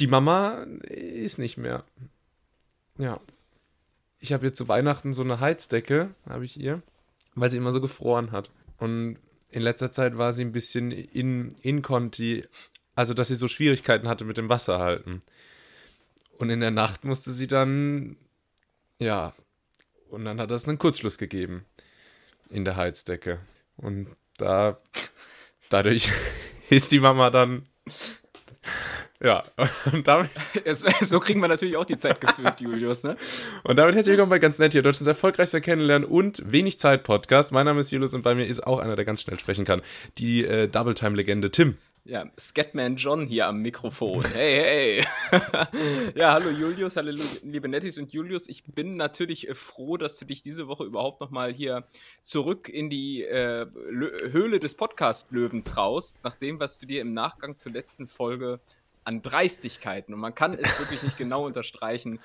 Die Mama ist nicht mehr. Ja. Ich habe ihr zu Weihnachten so eine Heizdecke, habe ich ihr, weil sie immer so gefroren hat. Und in letzter Zeit war sie ein bisschen in, inkonti, also dass sie so Schwierigkeiten hatte mit dem Wasserhalten. Und in der Nacht musste sie dann, ja, und dann hat es einen Kurzschluss gegeben in der Heizdecke. Und da, dadurch ist die Mama dann ja, und damit. so kriegen wir natürlich auch die Zeit gefüllt, Julius, ne? Und damit herzlich willkommen bei Ganz Nett hier, Deutschlands erfolgreichster Kennenlernen und wenig Zeit Podcast. Mein Name ist Julius und bei mir ist auch einer, der ganz schnell sprechen kann. Die äh, Double Time Legende Tim. Ja, Scatman John hier am Mikrofon. Hey, hey. ja, hallo Julius, hallo liebe Nettis und Julius. Ich bin natürlich äh, froh, dass du dich diese Woche überhaupt nochmal hier zurück in die äh, Höhle des Podcast-Löwen traust, nach dem, was du dir im Nachgang zur letzten Folge an Dreistigkeiten, und man kann es wirklich nicht genau unterstreichen,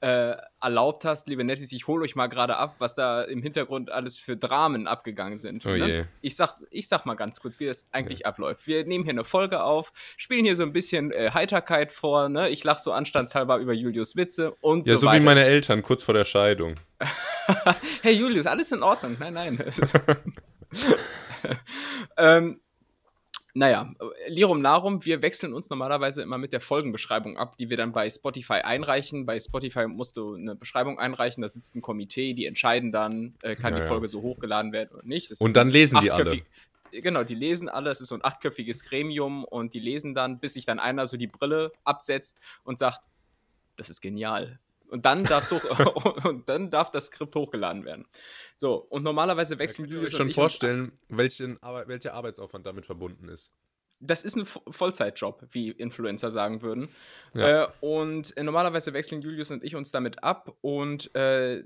äh, erlaubt hast, liebe Nettis, ich hole euch mal gerade ab, was da im Hintergrund alles für Dramen abgegangen sind. Oh ne? ich, sag, ich sag mal ganz kurz, wie das eigentlich ja. abläuft. Wir nehmen hier eine Folge auf, spielen hier so ein bisschen äh, Heiterkeit vor, ne? ich lache so anstandshalber über Julius Witze und ja, so, so wie meine Eltern kurz vor der Scheidung. hey Julius, alles in Ordnung. Nein, nein. ähm, naja, Lirum Larum, wir wechseln uns normalerweise immer mit der Folgenbeschreibung ab, die wir dann bei Spotify einreichen. Bei Spotify musst du eine Beschreibung einreichen, da sitzt ein Komitee, die entscheiden dann, äh, kann ja, die Folge ja. so hochgeladen werden oder nicht. Das und dann lesen die alle. Genau, die lesen alle, es ist so ein achtköpfiges Gremium und die lesen dann, bis sich dann einer so die Brille absetzt und sagt, das ist genial. Und dann, darf so, und dann darf das Skript hochgeladen werden. So, und normalerweise wechseln wir. Ich kann mir schon vorstellen, welchen, welcher Arbeitsaufwand damit verbunden ist. Das ist ein Vollzeitjob, wie Influencer sagen würden. Ja. Äh, und äh, normalerweise wechseln Julius und ich uns damit ab. Und äh,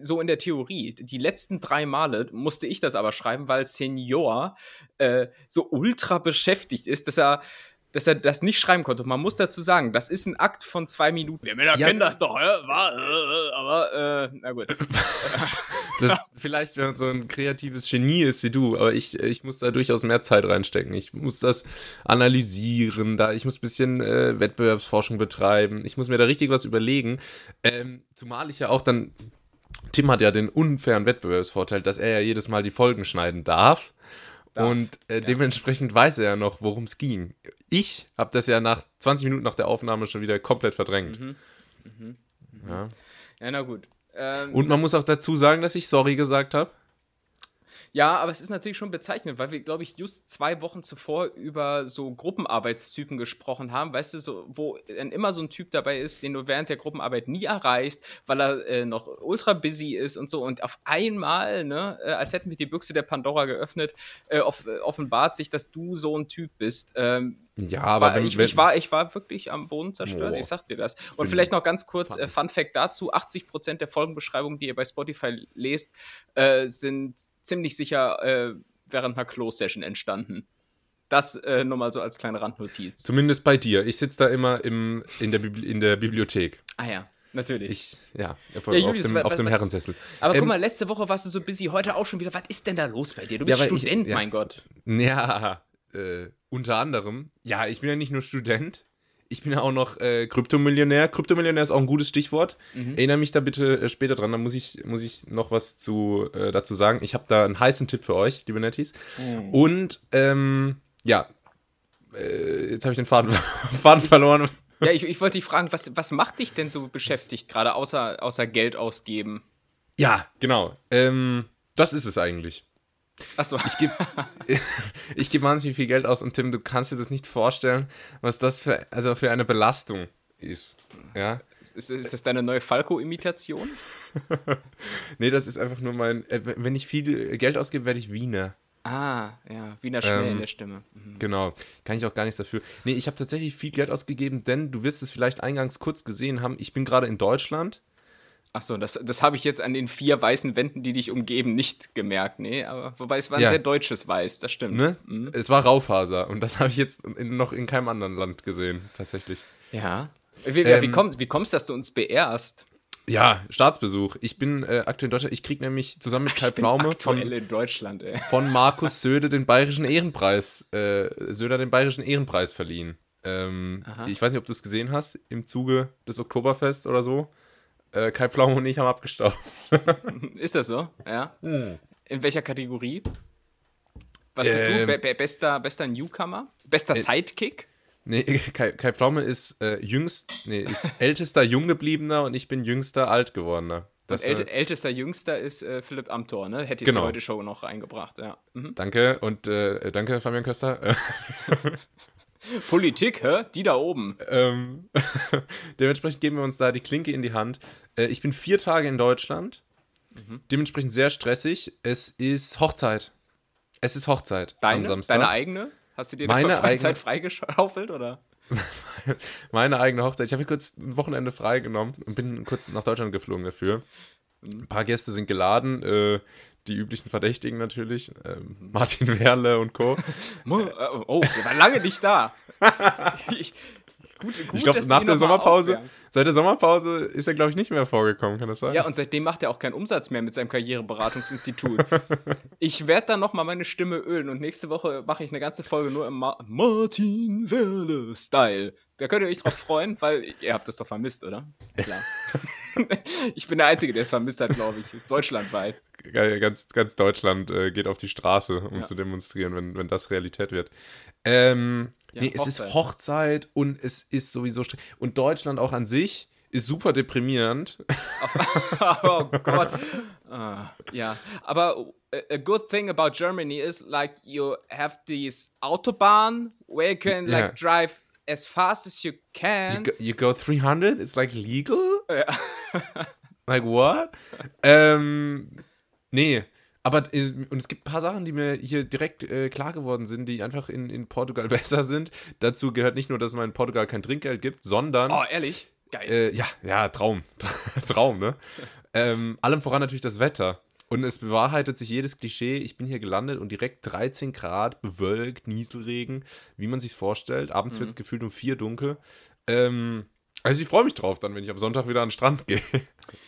so in der Theorie, die letzten drei Male musste ich das aber schreiben, weil Senior äh, so ultra beschäftigt ist, dass er dass er das nicht schreiben konnte. man muss dazu sagen, das ist ein Akt von zwei Minuten. Wir Männer ja. kennen das doch, ja? War, äh, aber äh, na gut. das vielleicht, wenn man so ein kreatives Genie ist wie du, aber ich, ich muss da durchaus mehr Zeit reinstecken. Ich muss das analysieren, da ich muss ein bisschen äh, Wettbewerbsforschung betreiben. Ich muss mir da richtig was überlegen. Ähm, zumal ich ja auch dann Tim hat ja den unfairen Wettbewerbsvorteil, dass er ja jedes Mal die Folgen schneiden darf. Darf. Und äh, dementsprechend ja. weiß er ja noch, worum es ging. Ich habe das ja nach 20 Minuten nach der Aufnahme schon wieder komplett verdrängt. Mhm. Mhm. Mhm. Ja. ja, na gut. Ähm, Und man muss auch dazu sagen, dass ich sorry gesagt habe. Ja, aber es ist natürlich schon bezeichnend, weil wir, glaube ich, just zwei Wochen zuvor über so Gruppenarbeitstypen gesprochen haben, weißt du, so, wo dann immer so ein Typ dabei ist, den du während der Gruppenarbeit nie erreichst, weil er äh, noch ultra busy ist und so. Und auf einmal, ne, äh, als hätten wir die Büchse der Pandora geöffnet, äh, off offenbart sich, dass du so ein Typ bist. Ähm, ja, aber war, wenn, ich, wenn, ich, war, ich war wirklich am Boden zerstört, oh, ich sag dir das. Und vielleicht noch ganz kurz, äh, Fun Fact dazu: 80% der Folgenbeschreibungen, die ihr bei Spotify lest, äh, sind ziemlich sicher äh, während einer Close-Session entstanden. Das äh, nur mal so als kleine Randnotiz. Zumindest bei dir. Ich sitze da immer im, in, der in der Bibliothek. Ah ja, natürlich. Ich, ja, auf, ja, Julius, dem, was, auf dem Herrensessel. Aber ähm, guck mal, letzte Woche warst du so busy, heute auch schon wieder. Was ist denn da los bei dir? Du bist ja, Student, ich, ja, mein Gott. Ja, äh, unter anderem. Ja, ich bin ja nicht nur Student, ich bin ja auch noch äh, Kryptomillionär. Kryptomillionär ist auch ein gutes Stichwort. Mhm. Erinnere mich da bitte äh, später dran, da muss ich, muss ich noch was zu, äh, dazu sagen. Ich habe da einen heißen Tipp für euch, liebe Netties. Mhm. Und ähm, ja, äh, jetzt habe ich den Faden, Faden verloren. Ja, ich, ich wollte dich fragen, was, was macht dich denn so beschäftigt, gerade außer, außer Geld ausgeben? Ja, genau. Ähm, das ist es eigentlich. Achso. Ich gebe ich geb wahnsinnig viel Geld aus und Tim, du kannst dir das nicht vorstellen, was das für, also für eine Belastung ist. Ja? Ist, ist das deine neue Falco-Imitation? nee, das ist einfach nur mein. Äh, wenn ich viel Geld ausgebe, werde ich Wiener. Ah, ja, Wiener Schmäh ähm, in der Stimme. Mhm. Genau, kann ich auch gar nichts dafür. Nee, ich habe tatsächlich viel Geld ausgegeben, denn du wirst es vielleicht eingangs kurz gesehen haben. Ich bin gerade in Deutschland Achso, das, das habe ich jetzt an den vier weißen Wänden, die dich umgeben, nicht gemerkt. Nee, aber wobei es war ein ja. sehr deutsches Weiß, das stimmt. Ne? Mhm. Es war Raufaser und das habe ich jetzt in, noch in keinem anderen Land gesehen, tatsächlich. Ja. Wie, ähm, wie, komm, wie kommst du, dass du uns beehrst? Ja, Staatsbesuch. Ich bin äh, aktuell in Deutschland. Ich kriege nämlich zusammen mit Kai Pflaume von, in Deutschland, von Markus Söder den bayerischen Ehrenpreis, äh, Söder den bayerischen Ehrenpreis verliehen. Ähm, ich weiß nicht, ob du es gesehen hast im Zuge des Oktoberfests oder so. Äh, Kai Pflaume und ich haben abgestaubt. Ist das so? Ja. Hm. In welcher Kategorie? Was bist ähm, du? Be bester, bester Newcomer? Bester Sidekick? Nee, Kai, Kai Pflaume ist äh, jüngst, nee, ist ältester Junggebliebener und ich bin jüngster Altgewordener. Das, äh, ältester Jüngster ist äh, Philipp Amthor, ne? Hätte ich genau. heute Show noch reingebracht, ja. Mhm. Danke und äh, danke, Fabian Köster. Politik, hä? Die da oben. Ähm, dementsprechend geben wir uns da die Klinke in die Hand. Äh, ich bin vier Tage in Deutschland. Mhm. Dementsprechend sehr stressig. Es ist Hochzeit. Es ist Hochzeit deine, am Samstag. Deine eigene? Hast du dir Meine Freizeit freigeschaufelt oder? Meine eigene Hochzeit. Ich habe mir kurz ein Wochenende freigenommen und bin kurz nach Deutschland geflogen dafür. Mhm. Ein paar Gäste sind geladen. Äh, die üblichen Verdächtigen natürlich. Ähm, Martin Werle und Co. oh, wir waren lange nicht da. ich, Gut, gut, ich glaube, nach der Sommerpause, seit der Sommerpause ist er, glaube ich, nicht mehr vorgekommen, kann das sein? Ja, und seitdem macht er auch keinen Umsatz mehr mit seinem Karriereberatungsinstitut. ich werde dann nochmal meine Stimme ölen und nächste Woche mache ich eine ganze Folge nur im Ma Martin Werle-Style. Da könnt ihr euch drauf freuen, weil ihr habt das doch vermisst, oder? Klar. ich bin der Einzige, der es vermisst hat, glaube ich. Deutschlandweit. Ganz, ganz Deutschland äh, geht auf die Straße, um ja. zu demonstrieren, wenn, wenn das Realität wird. Ähm, ja, nee, Hochzeit. es ist Hochzeit und es ist sowieso und Deutschland auch an sich ist super deprimierend. oh Gott. Uh, ja, aber a good thing about Germany is like you have these Autobahn where you can like yeah. drive as fast as you can. You go, you go 300? It's like legal? Ja. like what? ähm, nee, aber äh, und es gibt ein paar Sachen, die mir hier direkt äh, klar geworden sind, die einfach in, in Portugal besser sind. Dazu gehört nicht nur, dass es in Portugal kein Trinkgeld gibt, sondern. Oh, ehrlich? Geil. Äh, ja, ja, Traum. Traum, ne? ähm, allem voran natürlich das Wetter. Und es bewahrheitet sich jedes Klischee. Ich bin hier gelandet und direkt 13 Grad, bewölkt, Nieselregen, wie man sich vorstellt. Abends mhm. wird es gefühlt um vier dunkel. Ähm, also ich freue mich drauf, dann, wenn ich am Sonntag wieder an den Strand gehe.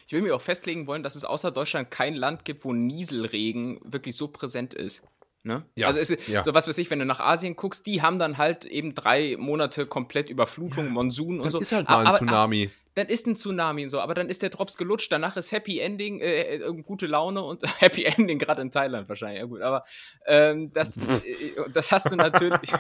Ich will mir auch festlegen wollen, dass es außer Deutschland kein Land gibt, wo Nieselregen wirklich so präsent ist. Ne? Ja, also ist, ja. so was weiß ich, wenn du nach Asien guckst, die haben dann halt eben drei Monate komplett Überflutung, ja, Monsun und so. Das ist halt mal ein aber, Tsunami. Aber, dann ist ein Tsunami und so, aber dann ist der Drops gelutscht, danach ist Happy Ending, äh, äh gute Laune und Happy Ending gerade in Thailand wahrscheinlich, ja gut, aber ähm, das, äh, das hast du natürlich.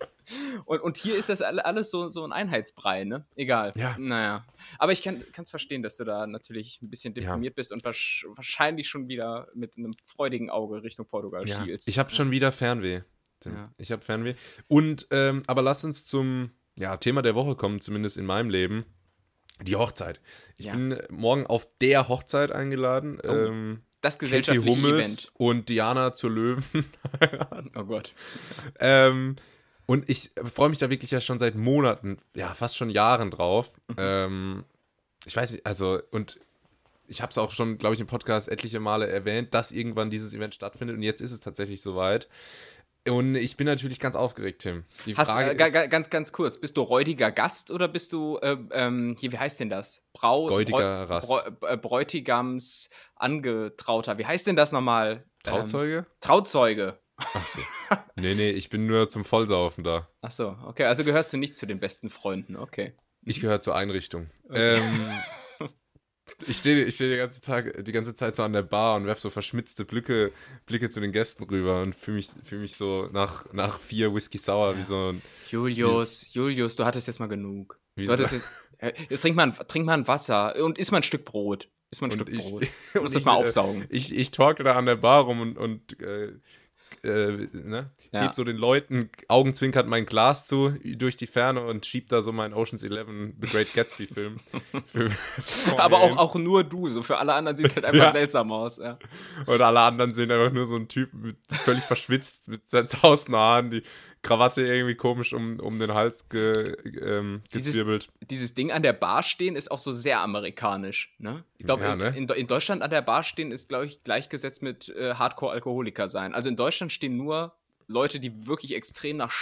und, und hier ist das alles so, so ein Einheitsbrei, ne? Egal. Ja. Naja. Aber ich kann es verstehen, dass du da natürlich ein bisschen deprimiert ja. bist und wahrscheinlich schon wieder mit einem freudigen Auge Richtung Portugal ja. schielst. Ich habe schon wieder Fernweh. Ja. Ich habe Fernweh. Und, ähm, aber lass uns zum ja, Thema der Woche kommen, zumindest in meinem Leben. Die Hochzeit. Ich ja. bin morgen auf der Hochzeit eingeladen. Oh, ähm, das gesellschaftliche Event. Und Diana zur Löwen. oh Gott. ähm, und ich freue mich da wirklich ja schon seit Monaten, ja, fast schon Jahren drauf. Mhm. Ähm, ich weiß nicht, also, und ich habe es auch schon, glaube ich, im Podcast etliche Male erwähnt, dass irgendwann dieses Event stattfindet und jetzt ist es tatsächlich soweit. Und ich bin natürlich ganz aufgeregt, Tim. Die Hast, Frage äh, ganz, ganz kurz, bist du räudiger Gast oder bist du, äh, ähm, hier, wie heißt denn das? Brau, Räudiger Rast. Bräu, äh, Bräutigams Angetrauter. Wie heißt denn das nochmal? Trauzeuge? Ähm, Trauzeuge. Ach so. nee, nee, ich bin nur zum Vollsaufen da. Ach so, okay. Also gehörst du nicht zu den besten Freunden, okay. Ich gehöre zur Einrichtung. Okay. Ähm, ich stehe ich steh die, ganze Tag, die ganze Zeit so an der Bar und werfe so verschmitzte Blicke, Blicke zu den Gästen rüber und fühle mich, fühl mich so nach, nach vier Whisky Sour ja. wie so ein. Julius, wie, Julius, du hattest jetzt mal genug. Du hattest jetzt, äh, jetzt trink, mal, trink mal ein Wasser und isst mal ein Stück Brot. Iss mal ein und Stück ich, Brot. Du musst das mal aufsaugen. Ich, ich talke da an der Bar rum und, und äh, äh, ne? Ja. heb so den Leuten augenzwinkert mein Glas zu durch die Ferne und schieb da so meinen Oceans 11 The Great Gatsby Film. Aber auch, auch nur du, so für alle anderen sieht es halt einfach ja. seltsam aus. Ja. Und alle anderen sehen einfach nur so einen Typ mit, völlig verschwitzt mit zerzausten Haaren, die Krawatte irgendwie komisch um, um den Hals ge, ähm, gezwirbelt. Dieses, dieses, Ding an der Bar stehen ist auch so sehr amerikanisch. Ne? Ich glaube, ja, ne? in, in, Deutschland an der Bar stehen ist, glaube ich, gleichgesetzt mit äh, Hardcore-Alkoholiker sein. Also in Deutschland stehen nur Leute, die wirklich extrem nach,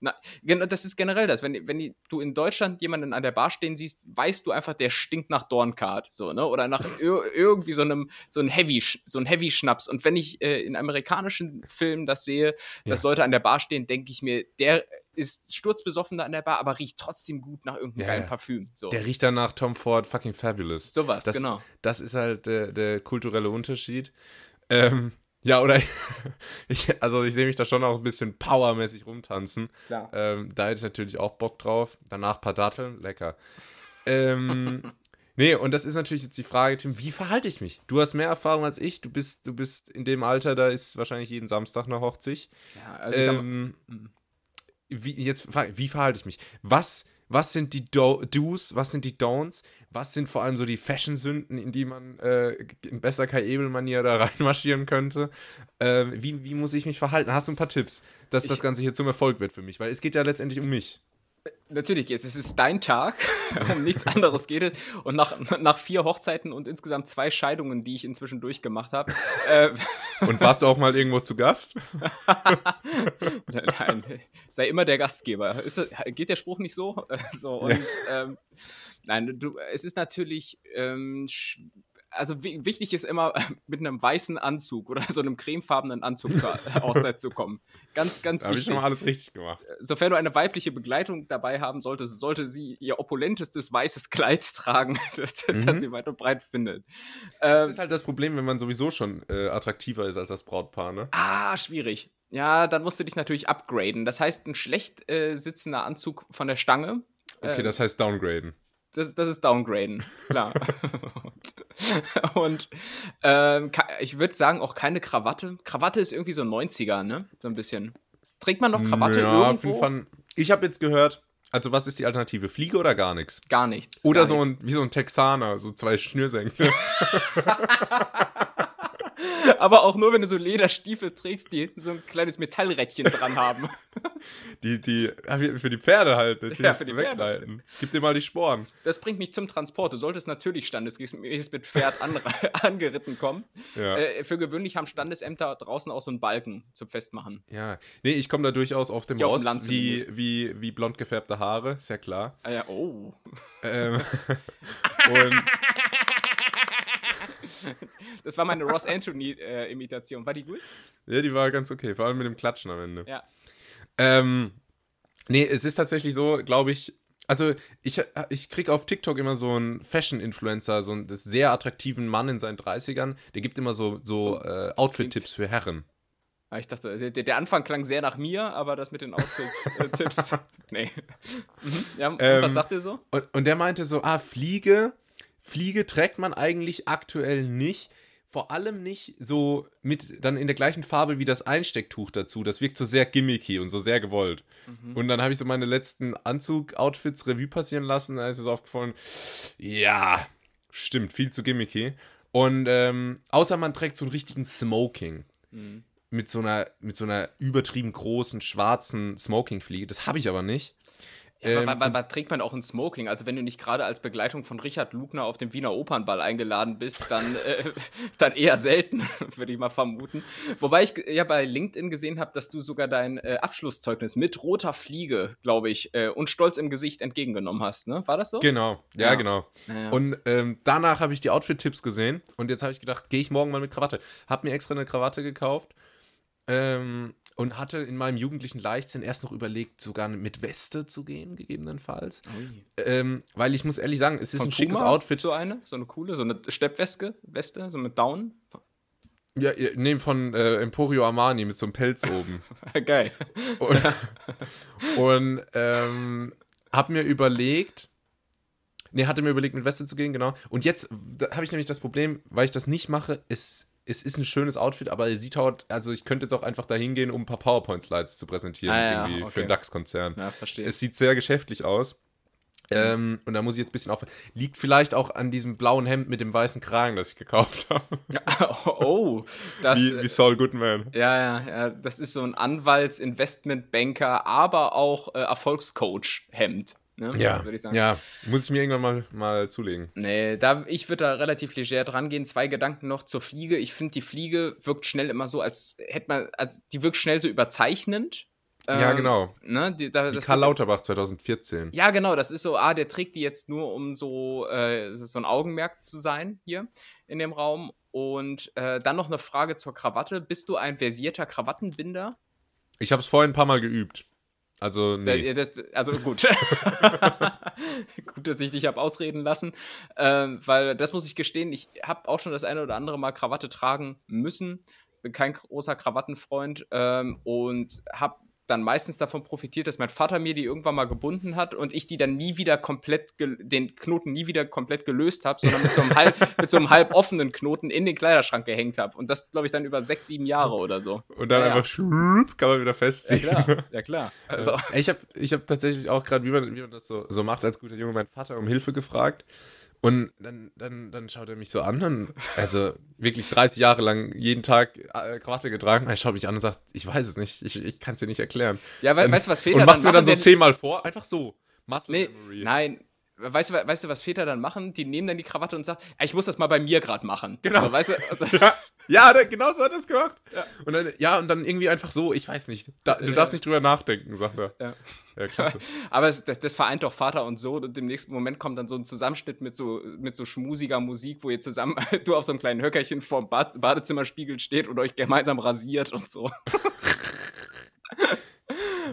na, das ist generell das. Wenn, wenn du in Deutschland jemanden an der Bar stehen siehst, weißt du einfach, der stinkt nach Dorncard, so, ne? Oder nach irgendwie so einem, so ein Heavy, so ein Heavy-Schnaps. Und wenn ich äh, in amerikanischen Filmen das sehe, dass ja. Leute an der Bar stehen, denke ich mir, der ist sturzbesoffen da an der Bar, aber riecht trotzdem gut nach irgendeinem Ja, geilen. Parfüm. So. Der riecht dann nach Tom Ford fucking fabulous. Sowas, genau. Das ist halt der, der kulturelle Unterschied. Ähm, ja, oder ich, also ich sehe mich da schon auch ein bisschen powermäßig rumtanzen. Klar. Ähm, da hätte ich natürlich auch Bock drauf. Danach ein paar Datteln, lecker. Ähm, nee, und das ist natürlich jetzt die Frage, Tim, wie verhalte ich mich? Du hast mehr Erfahrung als ich. Du bist, du bist in dem Alter, da ist wahrscheinlich jeden Samstag eine Hochzeit. Ja, also Ähm, Mhm. wie, jetzt, wie verhalte ich mich? Was, was sind die Do Do's, was sind die Don'ts? Was sind vor allem so die Fashion-Sünden, in die man äh, in besser Kai Ebel-Manier da reinmarschieren könnte? Ähm, wie, wie muss ich mich verhalten? Hast du ein paar Tipps, dass Ich- das Ganze hier zum Erfolg wird für mich? Weil es geht ja letztendlich um mich. Natürlich geht's. Es ist dein Tag. um nichts anderes geht es. Und nach, nach vier Hochzeiten und insgesamt zwei Scheidungen, die ich inzwischen durchgemacht habe, äh, Und warst du auch mal irgendwo zu Gast? Nein, sei immer der Gastgeber. Ist das, geht der Spruch nicht so? so und, ähm, nein, du, es ist natürlich, ähm, also wi- wichtig ist immer, mit einem weißen Anzug oder so einem cremefarbenen Anzug zur Hochzeit zu kommen. Ganz, ganz Da habe ich wichtig. schon mal alles richtig gemacht. Sofern du eine weibliche Begleitung dabei haben solltest, sollte sie ihr opulentestes weißes Kleid tragen, das, das Mhm. sie weit und breit findet. Das Ähm, ist halt das Problem, wenn man sowieso schon äh, attraktiver ist als das Brautpaar, ne? Ah, schwierig. Ja, dann musst du dich natürlich upgraden. Das heißt, ein schlecht äh, sitzender Anzug von der Stange. Okay, äh, das heißt downgraden. Das, das ist downgraden, klar. und und ähm, ich würde sagen, auch keine Krawatte. Krawatte ist irgendwie so 90er, ne? So ein bisschen. Trägt man noch Krawatte ja, auf irgendwo? jeden Fall. Ich habe jetzt gehört, also was ist die Alternative? Fliege oder gar nichts? Gar nichts. Oder gar so nichts. ein, wie so ein Texaner, so zwei Schnürsenkel. Aber auch nur, wenn du so Lederstiefel trägst, die so ein kleines Metallrädchen dran haben. Die, die, für die Pferde halt, natürlich. Ja, für die zum Pferde. Wegleiten. Gib dir mal die Sporen. Das bringt mich zum Transport. Du solltest natürlich standesgemäß mit Pferd anre- angeritten kommen. Ja. Äh, für gewöhnlich haben Standesämter draußen auch so einen Balken zum Festmachen. ja. Nee, ich komme da durchaus auf dem raus, Land wie, wie, wie blond gefärbte Haare, ist ja klar. Ah ja, oh. Ähm, und Das war meine Ross Anthony-Imitation. war die gut? ja, die war ganz okay, vor allem mit dem Klatschen am Ende. Ja. Ähm, nee, es ist tatsächlich so, glaube ich, also ich, ich kriege auf TikTok immer so einen Fashion-Influencer, so einen sehr attraktiven Mann in seinen 30ern, der gibt immer so, so äh, Outfit-Tipps für Herren. Ah, ich dachte, der, der Anfang klang sehr nach mir, aber das mit den Outfit-Tipps, nee. Mhm. Ja, Ähm, was sagt ihr so? Und, und der meinte so, ah, Fliege, Fliege trägt man eigentlich aktuell nicht. Vor allem nicht so mit dann in der gleichen Farbe wie das Einstecktuch dazu. Das wirkt so sehr gimmicky und so sehr gewollt. Und dann habe ich so meine letzten Anzug-Outfits Revue passieren lassen. Da ist mir so aufgefallen, ja, stimmt, viel zu gimmicky. Und ähm, außer man trägt so einen richtigen Smoking. Mhm. Mit so einer, mit so einer übertrieben großen schwarzen Smoking-Fliege. Das habe ich aber nicht. Ja, Ähm, aber, aber, trägt man auch ein Smoking? Also wenn du nicht gerade als Begleitung von Richard Lugner auf dem Wiener Opernball eingeladen bist, dann, äh, dann eher selten, würde ich mal vermuten. Wobei ich ja bei LinkedIn gesehen habe, dass du sogar dein äh, Abschlusszeugnis mit roter Fliege, glaube ich, äh, und Stolz im Gesicht entgegengenommen hast. Ne? War das so? Genau, ja, Ja. genau. Ja. Und ähm, danach habe ich die Outfit-Tipps gesehen und jetzt habe ich gedacht, gehe ich morgen mal mit Krawatte. Habe mir extra eine Krawatte gekauft ähm, und hatte in meinem jugendlichen Leichtsinn erst noch überlegt, sogar mit Weste zu gehen, gegebenenfalls. Ähm, weil ich muss ehrlich sagen, es ist Von ein schickes Puma? Outfit. So eine, so eine coole, so eine Steppweste, Weste, so mit Down. Ja, nee, von äh, Emporio Armani mit so einem Pelz oben. Geil. Und, und ähm, hab mir überlegt, nee, hatte mir überlegt, mit Weste zu gehen, genau. Und jetzt habe ich nämlich das Problem, weil ich das nicht mache, es, es ist ein schönes Outfit, aber es sieht halt, also ich könnte jetzt auch einfach dahin gehen, um ein paar PowerPoint-Slides zu präsentieren, Ah, ja, irgendwie für okay. einen DAX-Konzern. Ja, verstehe. Es sieht sehr geschäftlich aus. Ähm, und da muss ich jetzt ein bisschen aufpassen. Liegt vielleicht auch an diesem blauen Hemd mit dem weißen Kragen, das ich gekauft habe. oh, das. Wie, wie Saul Goodman. Ja, ja, ja, das ist so ein Anwalts-, Investmentbanker, aber auch äh, Erfolgscoach-Hemd. Ne? Ja, würde ich sagen. ja, muss ich mir irgendwann mal, mal zulegen. Nee, da, ich würde da relativ leger dran gehen. Zwei Gedanken noch zur Fliege. Ich finde, die Fliege wirkt schnell immer so, als hätte man, als die wirkt schnell so überzeichnend. Ja, Ähm, genau. Ne, die, da, das Karl Lauterbach 2014. Ja, genau, das ist so, ah, der trägt die jetzt nur, um so, äh, so ein Augenmerk zu sein hier in dem Raum. Und äh, dann noch eine Frage zur Krawatte. Bist du ein versierter Krawattenbinder? Ich habe es vorhin ein paar Mal geübt. Also, nee. Das, also gut. gut, dass ich dich habe ausreden lassen. Ähm, weil das muss ich gestehen, ich habe auch schon das eine oder andere Mal Krawatte tragen müssen. Bin kein großer Krawattenfreund ähm, und habe dann meistens davon profitiert, dass mein Vater mir die irgendwann mal gebunden hat und ich die dann nie wieder komplett, den Knoten nie wieder komplett gelöst habe, sondern mit so, einem halb, mit so einem halb offenen Knoten in den Kleiderschrank gehängt habe. Und das, glaube ich, dann über sechs, sieben Jahre oder so. Und dann ja, einfach schrup, kann man wieder festziehen. Ja, klar. Ja, klar. Also. Ich habe ich hab tatsächlich auch gerade, wie man, wie man das so, so macht als guter Junge, meinen Vater um Hilfe gefragt. Und dann, dann, dann schaut er mich so an und also wirklich 30 Jahre lang jeden Tag äh, Krawatte getragen. Er schaut mich an und sagt, ich weiß es nicht, ich, ich kann es dir nicht erklären. Ja, we ähm, weißt du, was Väter Und macht mir dann so zehnmal vor, einfach so. Muscle nee, Memory. Nein, weißt du, weißt du, was Väter dann machen? Die nehmen dann die Krawatte und sagen, ich muss das mal bei mir gerade machen. Genau. So, weißt du? Also, ja, ja genau so hat er es gemacht. Ja. Und dann, ja, und dann irgendwie einfach so, ich weiß nicht. Da, du ja. darfst nicht drüber nachdenken, sagt er. Ja. Ja. Aber es, das, das, vereint doch Vater und Sohn und im nächsten Moment kommt dann so ein Zusammenschnitt mit so, mit so schmusiger Musik, wo ihr zusammen, du auf so einem kleinen Höckerchen vorm Bad, Badezimmerspiegel steht und euch gemeinsam rasiert und so.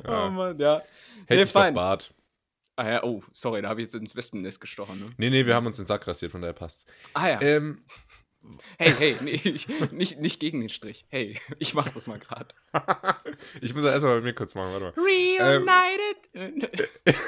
oh Mann, ja. Hätte nee, ich fein. doch Bart. Ah ja, oh, sorry, da habe ich jetzt ins Wespennest gestochen. Ne? Nee, nee, wir haben uns den Sack rasiert, von daher passt. Ah ja. Ähm, hey, hey, nee, ich, nicht, nicht gegen den Strich. Hey, ich mach das mal gerade. ich muss ja erstmal bei mir kurz machen, warte mal. Reunited.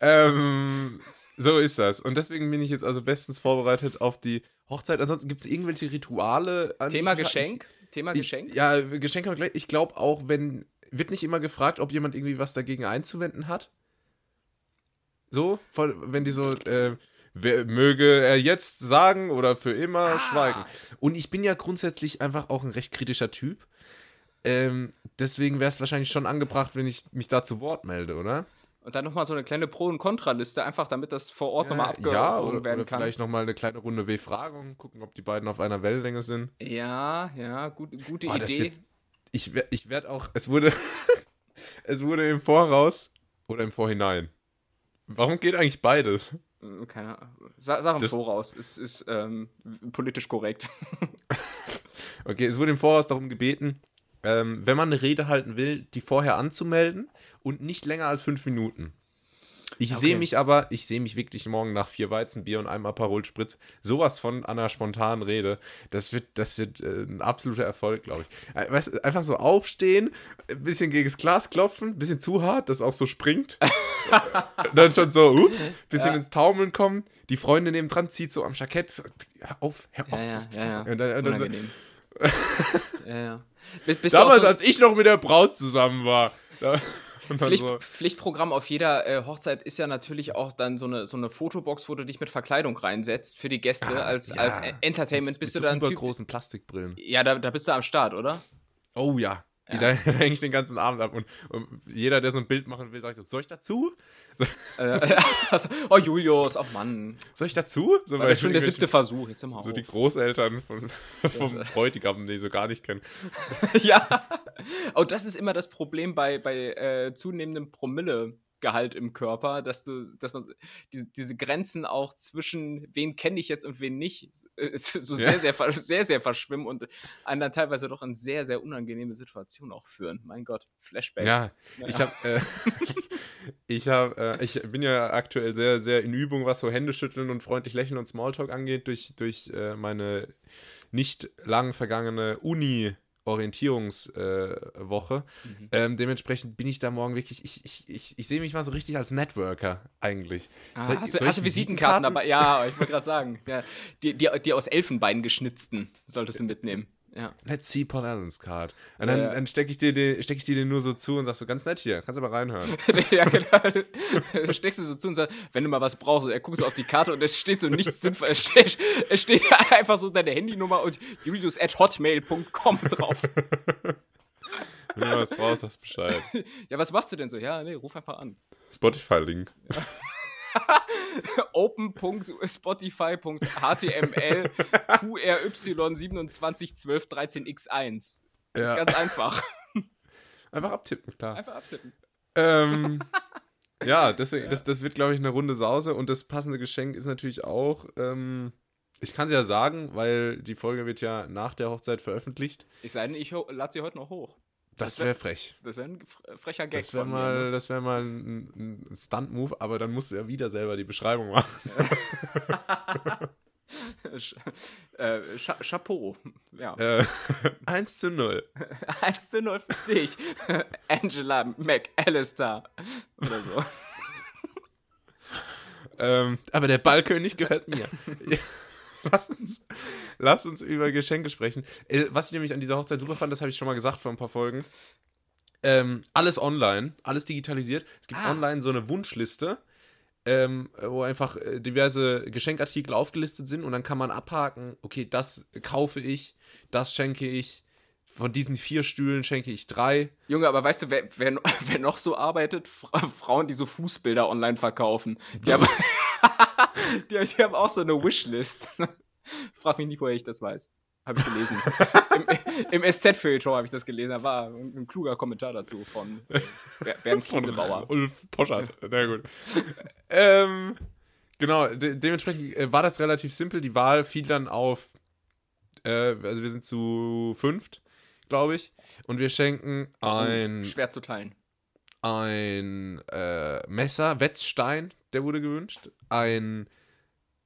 Ähm, so, ist das. Und deswegen bin ich jetzt also bestens vorbereitet auf die Hochzeit. Ansonsten gibt es irgendwelche Rituale. Thema Geschenk? Ich, Thema Geschenk? Ich, ja, Geschenk haben wir gleich. Ich glaube auch, wenn. Wird nicht immer gefragt, ob jemand irgendwie was dagegen einzuwenden hat? So, wenn die so, äh, möge er jetzt sagen oder für immer ah. schweigen. Und ich bin ja grundsätzlich einfach auch ein recht kritischer Typ. Ähm, deswegen wäre es wahrscheinlich schon angebracht, wenn ich mich da zu Wort melde, oder? Und dann nochmal so eine kleine Pro- und Kontraliste, einfach damit das vor Ort ja, nochmal abgehoben ja, oder, werden oder kann. Vielleicht nochmal eine kleine Runde W-Fragung, gucken, ob die beiden auf einer Wellenlänge sind. Ja, ja, gut, gute oh, Idee. Wird, ich ich werde auch, es wurde, es wurde im Voraus oder im Vorhinein Warum geht eigentlich beides? Äh, keine Ahnung. Sa sag im Voraus. Es ist ähm, politisch korrekt. okay, es wurde im Voraus darum gebeten, ähm, wenn man eine Rede halten will, die vorher anzumelden und nicht länger als fünf Minuten. Ich okay. sehe mich aber, ich sehe mich wirklich morgen nach vier Weizenbier und einem Aperol Spritz sowas von einer spontanen Rede. Das wird, das wird äh, ein absoluter Erfolg, glaube ich. Äh, weißt, einfach so aufstehen, ein bisschen gegen das Glas klopfen, ein bisschen zu hart, dass auch so springt. dann schon so, ups, bisschen ja. ins Taumeln kommen. Die Freundin neben dran zieht so am Jackett. So, hör auf, hör auf. Ja, ja, ja, Und dann, und dann so, ja, ja. Bist Damals, so als ich noch mit der Braut zusammen war. Da, Pflicht, so. Pflichtprogramm auf jeder äh, Hochzeit ist ja natürlich auch dann so eine, so eine Fotobox, wo du dich mit Verkleidung reinsetzt für die Gäste ah, als, ja. als Entertainment. Mit, bist mit du dann. Typ, großen Plastikbrillen. Ja, da, da bist du am Start, oder? Oh ja. Ja. Da hänge ich den ganzen Abend ab. Und, und, jeder, der so ein Bild machen will, sagt so: Soll ich dazu? So. Äh, also, oh, Julius, oh Mann. Soll ich dazu? So, War schon der siebte Versuch, jetzt im Haus. So die Großeltern von, vom Bräutigam, die ich so gar nicht kennen. ja. Oh, das ist immer das Problem bei, bei äh, zunehmendem Promille. Gehalt im Körper, dass du, dass man diese, diese Grenzen auch zwischen wen kenne ich jetzt und wen nicht, äh, so sehr, ja. sehr, sehr, sehr verschwimmen und einen dann teilweise doch in sehr, sehr unangenehme Situationen auch führen. Mein Gott, Flashbacks. Ja, ja. ich habe, äh, ich habe, äh, ich bin ja aktuell sehr, sehr in Übung, was so Händeschütteln und freundlich lächeln und Smalltalk angeht, durch, durch äh, meine nicht lang vergangene Uni- Orientierungswoche. Äh, mhm. ähm, dementsprechend bin ich da morgen wirklich, ich, ich, ich, ich sehe mich mal so richtig als Networker eigentlich. Ah, soll, hast, du, hast du Visitenkarten dabei? Ja, ich wollte gerade sagen. Ja, die, die, die aus Elfenbein geschnitzten solltest du mitnehmen. Ja. Let's see Paul Allen's Card. Und dann, ja. dann stecke ich, dir steck ich dir den nur so zu und sagst so, ganz nett hier, kannst du mal reinhören. ja, genau. Dann steckst du so zu und sagst, wenn du mal was brauchst, er guckt so auf die Karte und es steht so nichts sinnvoll. Es steht, es steht einfach so deine Handynummer und julius at hotmail.com drauf. Wenn du was brauchst, hast Bescheid. Ja, was machst du denn so? Ja, nee, ruf einfach an. Spotify-Link. Ja. open.spotify.html QRY271213x1. Das ja. ist ganz einfach. Einfach abtippen, klar. Einfach abtippen. Ähm, ja, deswegen, ja. Das, das wird, glaube ich, eine runde Sause. Und das passende Geschenk ist natürlich auch, ähm, ich kann es ja sagen, weil die Folge wird ja nach der Hochzeit veröffentlicht. Ich sei denn, ich lade sie heute noch hoch. Das wäre frech. Das wäre ein frecher Gag. Das wäre mal, das wär mal ein, ein Stunt-Move, aber dann musst du ja wieder selber die Beschreibung machen. äh, Cha Chapeau. Ja. Äh, 1 zu 0. 1 zu 0 für dich. Angela McAllister. Oder so. ähm, aber der Ballkönig gehört mir. lass, uns, lass uns über Geschenke sprechen. Äh, was ich nämlich an dieser Hochzeit super fand, das habe ich schon mal gesagt vor ein paar Folgen. Ähm, alles online, alles digitalisiert. Es gibt ah. online so eine Wunschliste ähm, wo einfach äh, diverse Geschenkartikel aufgelistet sind und dann kann man abhaken, okay, das kaufe ich, das schenke ich, von diesen vier Stühlen schenke ich drei. Junge, aber weißt du, wer, wer, wer noch so arbeitet? Frauen, die so Fußbilder online verkaufen. Die haben, die, die haben auch so eine Wishlist. Frag mich nicht, woher ich das weiß. Habe ich gelesen. Im, im SZ-Feuilleton habe ich das gelesen. Da war ein, ein, kluger Kommentar dazu von Bernd Kiesebauer. Ulf Poschert. Sehr gut. ähm, genau, de dementsprechend äh, war das relativ simpel. Die Wahl fiel dann auf, äh, also wir sind zu fünft, glaube ich. Und wir schenken ein. Schwer zu teilen. Ein äh, Messer, Wetzstein, der wurde gewünscht. Ein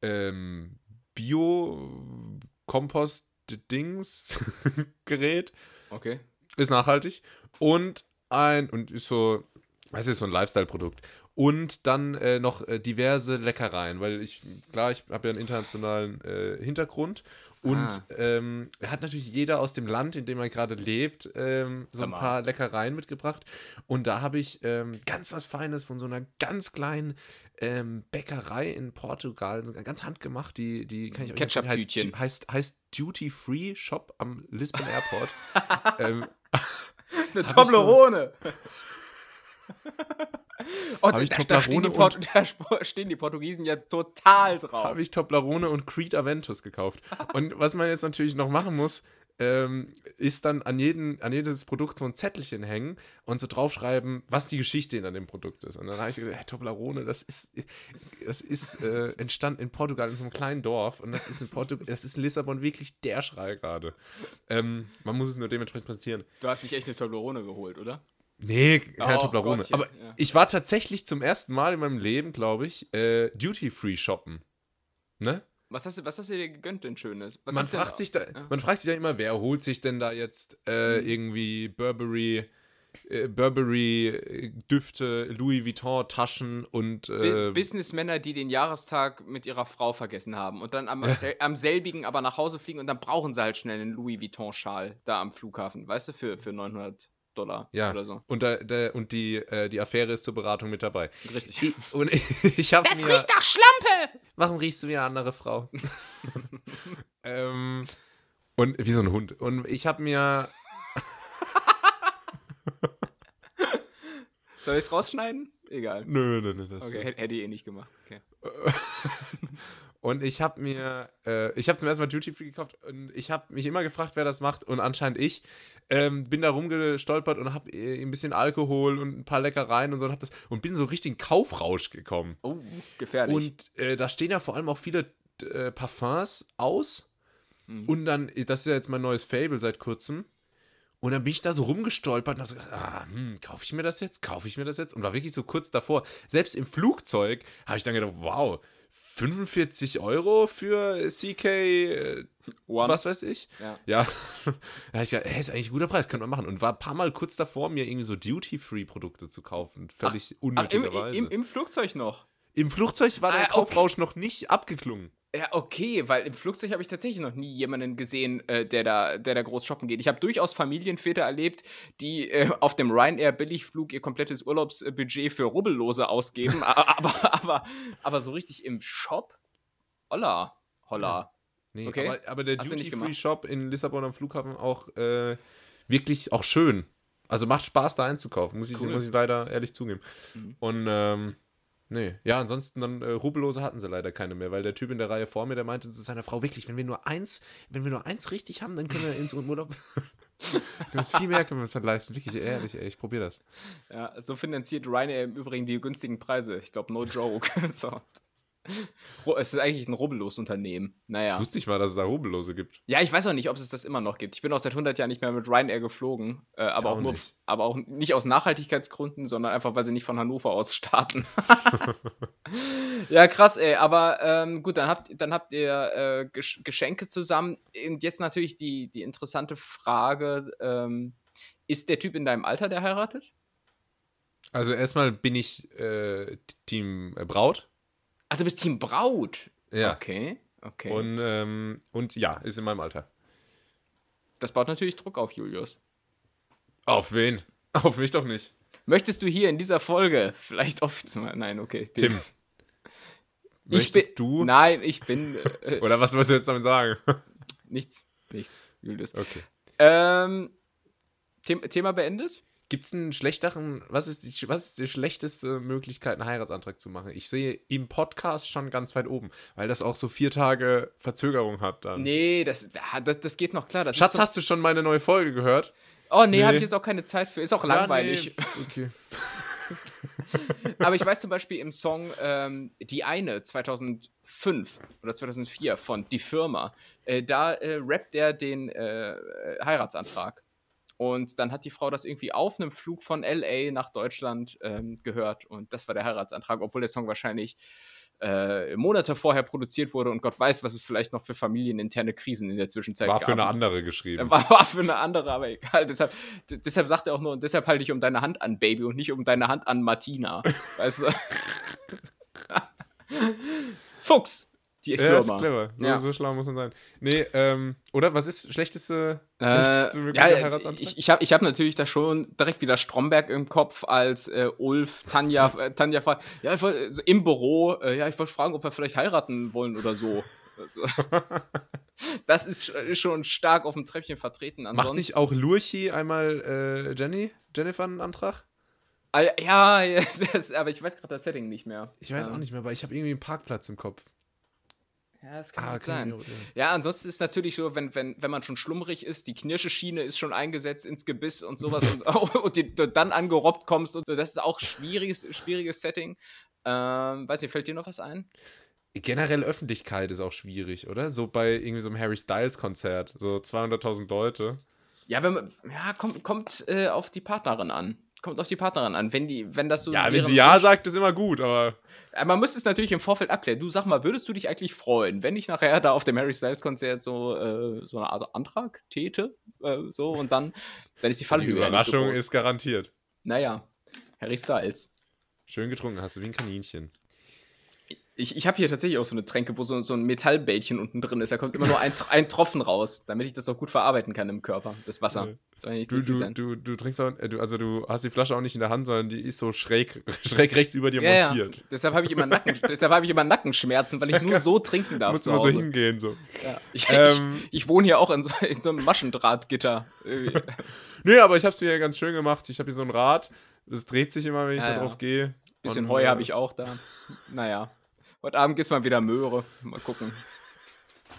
ähm, Bio-Kompost Dings Gerät. Okay. Ist nachhaltig. Und ein, und ist so, weiß ich, so ein Lifestyle-Produkt. Und dann äh, noch äh, diverse Leckereien, weil ich, klar, ich habe ja einen internationalen äh, Hintergrund und ah. ähm, hat natürlich jeder aus dem Land, in dem er gerade lebt, ähm, so ein paar Leckereien mitgebracht. Und da habe ich ähm, ganz was Feines von so einer ganz kleinen ähm, Bäckerei in Portugal, ganz handgemacht, die, die kann ich euch Ketchup-Tütchen. Heißt, heißt, heißt Duty Free Shop am Lisbon Airport. ähm, Eine Toblerone. Oh, da, da, stehen die da stehen die Portugiesen ja total drauf. Habe ich Toblerone und Creed Aventus gekauft. und was man jetzt natürlich noch machen muss, ähm, ist dann an, jeden, an jedes Produkt so ein Zettelchen hängen und so draufschreiben, was die Geschichte in dem Produkt ist. Und dann habe ich gesagt, hey, Toblerone, das ist, das ist äh, entstanden in Portugal in so einem kleinen Dorf und das ist in Portugal, das ist in Lissabon wirklich der Schrei gerade. Ähm, man muss es nur dementsprechend präsentieren. Du hast nicht echt eine Toblerone geholt, oder? Nee, keine oh, Toblerone. Gottchen, Aber ja. ich war tatsächlich zum ersten Mal in meinem Leben, glaube ich, äh, Duty-Free shoppen. Ne? Was hast, du, was hast du dir gegönnt denn Schönes? Was man, fragt sich da, ja. man fragt sich dann immer, wer holt sich denn da jetzt äh, mhm. irgendwie Burberry, äh, Burberry Düfte, Louis Vuitton Taschen und äh, Businessmänner, die den Jahrestag mit ihrer Frau vergessen haben und dann am, am, selbigen aber nach Hause fliegen und dann brauchen sie halt schnell einen Louis Vuitton Schal da am Flughafen, weißt du, für, für 900 Dollar ja. oder so. Und, da, da, und die, äh, die Affäre ist zur Beratung mit dabei. Richtig. Ich, und ich, ich habe Das mir, riecht nach Schlampe! Warum riechst du wie eine andere Frau? ähm, und wie so ein Hund. Und ich habe mir. Soll ich es rausschneiden? Egal. Nö, nö, nö. okay, hätte ich eh nicht gemacht. Okay. Und ich habe mir, äh, ich habe zum ersten Mal Duty Free gekauft und ich habe mich immer gefragt, wer das macht und anscheinend ich. Ähm, bin da rumgestolpert und habe äh, ein bisschen Alkohol und ein paar Leckereien und so und, hab das, und bin so richtig in Kaufrausch gekommen. Oh, gefährlich. Und äh, da stehen ja vor allem auch viele äh, Parfums aus. Mhm. Und dann, das ist ja jetzt mein neues Fable seit kurzem. Und dann bin ich da so rumgestolpert und habe so gedacht, ah, hm, kaufe ich mir das jetzt? Kaufe ich mir das jetzt? Und war wirklich so kurz davor. Selbst im Flugzeug habe ich dann gedacht, wow, 45 Euro für CK, äh, One. was weiß ich. Ja. Ja, ja ich dachte, hey, ist eigentlich ein guter Preis, könnte man machen. Und war ein paar Mal kurz davor, mir irgendwie so Duty-Free-Produkte zu kaufen. Völlig ach, unnötigerweise. Ach, im, im, Im Flugzeug noch? Im Flugzeug war der ah, Kaufrausch okay. noch nicht abgeklungen. Ja, okay, weil im Flugzeug habe ich tatsächlich noch nie jemanden gesehen, äh, der, da, der da groß shoppen geht. Ich habe durchaus Familienväter erlebt, die äh, auf dem Ryanair Billigflug ihr komplettes Urlaubsbudget für Rubbellose ausgeben, aber, aber, aber so richtig im Shop? Holla, holla. Ja. Nee, okay. aber, aber der Duty-Free-Shop in Lissabon am Flughafen auch äh, wirklich auch schön. Also macht Spaß, da einzukaufen, muss ich, cool. muss ich leider ehrlich zugeben. Mhm. Und ähm, Nee, ja, ansonsten dann äh, Rubellose hatten sie leider keine mehr, weil der Typ in der Reihe vor mir, der meinte zu seiner Frau, wirklich, wenn wir nur eins, wenn wir nur eins richtig haben, dann können wir ins Urlaub. viel mehr können wir uns dann leisten, wirklich ehrlich, ey, ich probiere das. Ja, so finanziert Ryanair im Übrigen die günstigen Preise. Ich glaube, no joke. so. Es ist eigentlich ein Rubbellos-Unternehmen. Naja. Ich wusste nicht mal, dass es da Rubbellose gibt. Ja, ich weiß auch nicht, ob es das immer noch gibt. Ich bin auch seit 100 Jahren nicht mehr mit Ryanair geflogen. Äh, aber, auch, auch nur, aber auch nicht aus Nachhaltigkeitsgründen, sondern einfach, weil sie nicht von Hannover aus starten. ja, krass, ey. Aber ähm, gut, dann habt, dann habt ihr äh, Geschenke zusammen. Und jetzt natürlich die, die interessante Frage: ähm, Ist der Typ in deinem Alter, der heiratet? Also, erstmal bin ich äh, Team Braut. Ach, du bist Team Braut. Ja. Okay, okay. Und, ähm, und ja, ist in meinem Alter. Das baut natürlich Druck auf Julius. Auf wen? Auf mich doch nicht. Möchtest du hier in dieser Folge vielleicht offiziell. Nein, okay. Tim. ich bin, du? Nein, ich bin. Äh, Oder was wolltest du jetzt damit sagen? nichts, nichts, Julius. Okay. Ähm, Thema beendet? Gibt es einen schlechteren, was ist, die, was ist die schlechteste Möglichkeit, einen Heiratsantrag zu machen? Ich sehe im Podcast schon ganz weit oben, weil das auch so vier Tage Verzögerung hat dann. Nee, das, das, das geht noch klar. Das Schatz, hast du schon meine neue Folge gehört? Oh, nee, nee. habe ich jetzt auch keine Zeit für. Ist auch langweilig. Ja, nee. Okay. Aber ich weiß zum Beispiel im Song ähm, Die eine 2005 oder 2004 von Die Firma, äh, da äh, rappt er den äh, Heiratsantrag. Und dann hat die Frau das irgendwie auf einem Flug von LA nach Deutschland ähm, gehört. Und das war der Heiratsantrag, obwohl der Song wahrscheinlich äh, Monate vorher produziert wurde und Gott weiß, was es vielleicht noch für familieninterne Krisen in der Zwischenzeit gab. War für eine andere geschrieben. War, war für eine andere, aber egal. Deshalb, deshalb sagt er auch nur, und deshalb halte ich um deine Hand an, Baby, und nicht um deine Hand an Martina. weißt du? Fuchs! Die Firma. Ja, ist clever. So, ja. so, schlau muss man sein. Nee, ähm, oder was ist schlechteste, schlechteste äh, ja, Heiratsantrag? Ich, ich habe ich hab natürlich da schon direkt wieder Stromberg im Kopf als äh, Ulf, Tanja, äh, Tanja fragt, ja, ich wollt, so im Büro, äh, ja, ich wollte fragen, ob wir vielleicht heiraten wollen oder so. Also, das ist, schon stark auf dem Treppchen vertreten. Ansonsten, Macht nicht auch Lurchi einmal äh, Jenny, Jennifer einen Antrag? Ah, ja, das, aber ich weiß gerade das Setting nicht mehr. Ich weiß auch nicht mehr, aber ich habe irgendwie einen Parkplatz im Kopf. Ja, das kann ah, sein. Auch, ja. ja. ansonsten ist natürlich so, wenn, wenn, wenn man schon schlummrig ist, die Knirscheschiene ist schon eingesetzt ins Gebiss und sowas und, und die, du dann angerobbt kommst und so, das ist auch schwieriges, schwieriges Setting. Ähm, weiß nicht, fällt dir noch was ein? Generell Öffentlichkeit ist auch schwierig, oder? So bei irgendwie so einem Harry Styles Konzert, so 200.000 Leute. Ja, wenn man, ja, kommt, kommt äh, auf die Partnerin an kommt auf die Partnerin an. Wenn, die, wenn das so. Ja, wenn sie Ja Wunsch sagt, ist immer gut, aber. Man müsste es natürlich im Vorfeld abklären. Du sag mal, würdest du dich eigentlich freuen, wenn ich nachher da auf dem Harry Styles Konzert so, äh, so eine Art Antrag täte? Äh, so und dann, dann ist die Fallhöhe. Die Überraschung ja so ist garantiert. Naja, Harry Styles. Schön getrunken hast du wie ein Kaninchen. Ich, ich habe hier tatsächlich auch so eine Tränke, wo so, so ein Metallbällchen unten drin ist. Da kommt immer nur ein, ein Tropfen raus, damit ich das auch gut verarbeiten kann im Körper, das Wasser. Nee. Soll nicht du, zu viel du, sein. Du, du trinkst auch, äh, du, also du hast die Flasche auch nicht in der Hand, sondern die ist so schräg, schräg rechts über dir ja, montiert. Ja. Deshalb habe ich immer Nacken, deshalb habe ich immer Nackenschmerzen, weil ich nur so trinken darf. Musst du mal so hingehen so. Ja. Ich, ähm, ich, ich, wohne hier auch in so, in so einem Maschendrahtgitter. nee, aber ich habe es mir ja ganz schön gemacht. Ich habe hier so ein Rad, das dreht sich immer, wenn ich ja, da drauf gehe. Bisschen und, Heu äh, habe ich auch da. Naja. Heute Abend gibt's mal wieder Möhre. Mal gucken.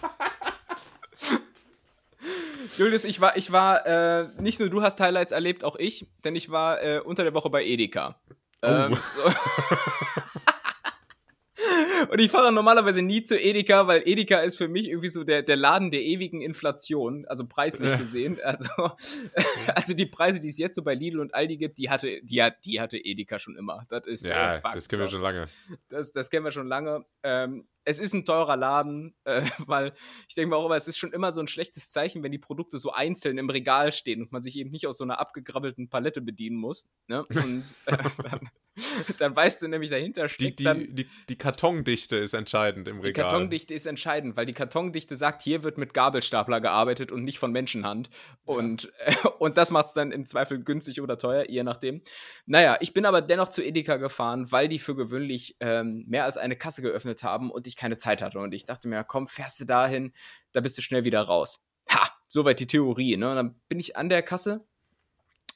Julius, ich war, ich war, äh, nicht nur du hast Highlights erlebt, auch ich, denn ich war äh, unter der Woche bei Edeka. Oh. Ähm, so. Und ich fahre normalerweise nie zu Edeka, weil Edeka ist für mich irgendwie so der, der Laden der ewigen Inflation, also preislich gesehen. Also, also die Preise, die es jetzt so bei Lidl und Aldi gibt, die hatte, die hat, die hatte Edeka schon immer. Das ist ja, äh, Fakt, das kennen wir schon lange. Das, das kennen wir schon lange. Ähm, es ist ein teurer Laden, äh, weil ich denke mir auch immer, es ist schon immer so ein schlechtes Zeichen, wenn die Produkte so einzeln im Regal stehen und man sich eben nicht aus so einer abgegrabbelten Palette bedienen muss. Ne? Und äh, dann, dann weißt du nämlich, dahinter steckt die, die, dann... Die, die Kartondichte ist entscheidend im Regal. Die Kartondichte ist entscheidend, weil die Kartondichte sagt, hier wird mit Gabelstapler gearbeitet und nicht von Menschenhand. Und, äh, und das macht es dann im Zweifel günstig oder teuer, je nachdem. Naja, ich bin aber dennoch zu Edeka gefahren, weil die für gewöhnlich ähm, mehr als eine Kasse geöffnet haben und ich keine Zeit hatte. Und ich dachte mir, komm, fährst du dahin, da bist du schnell wieder raus. Ha, soweit die Theorie. Ne? Und dann bin ich an der Kasse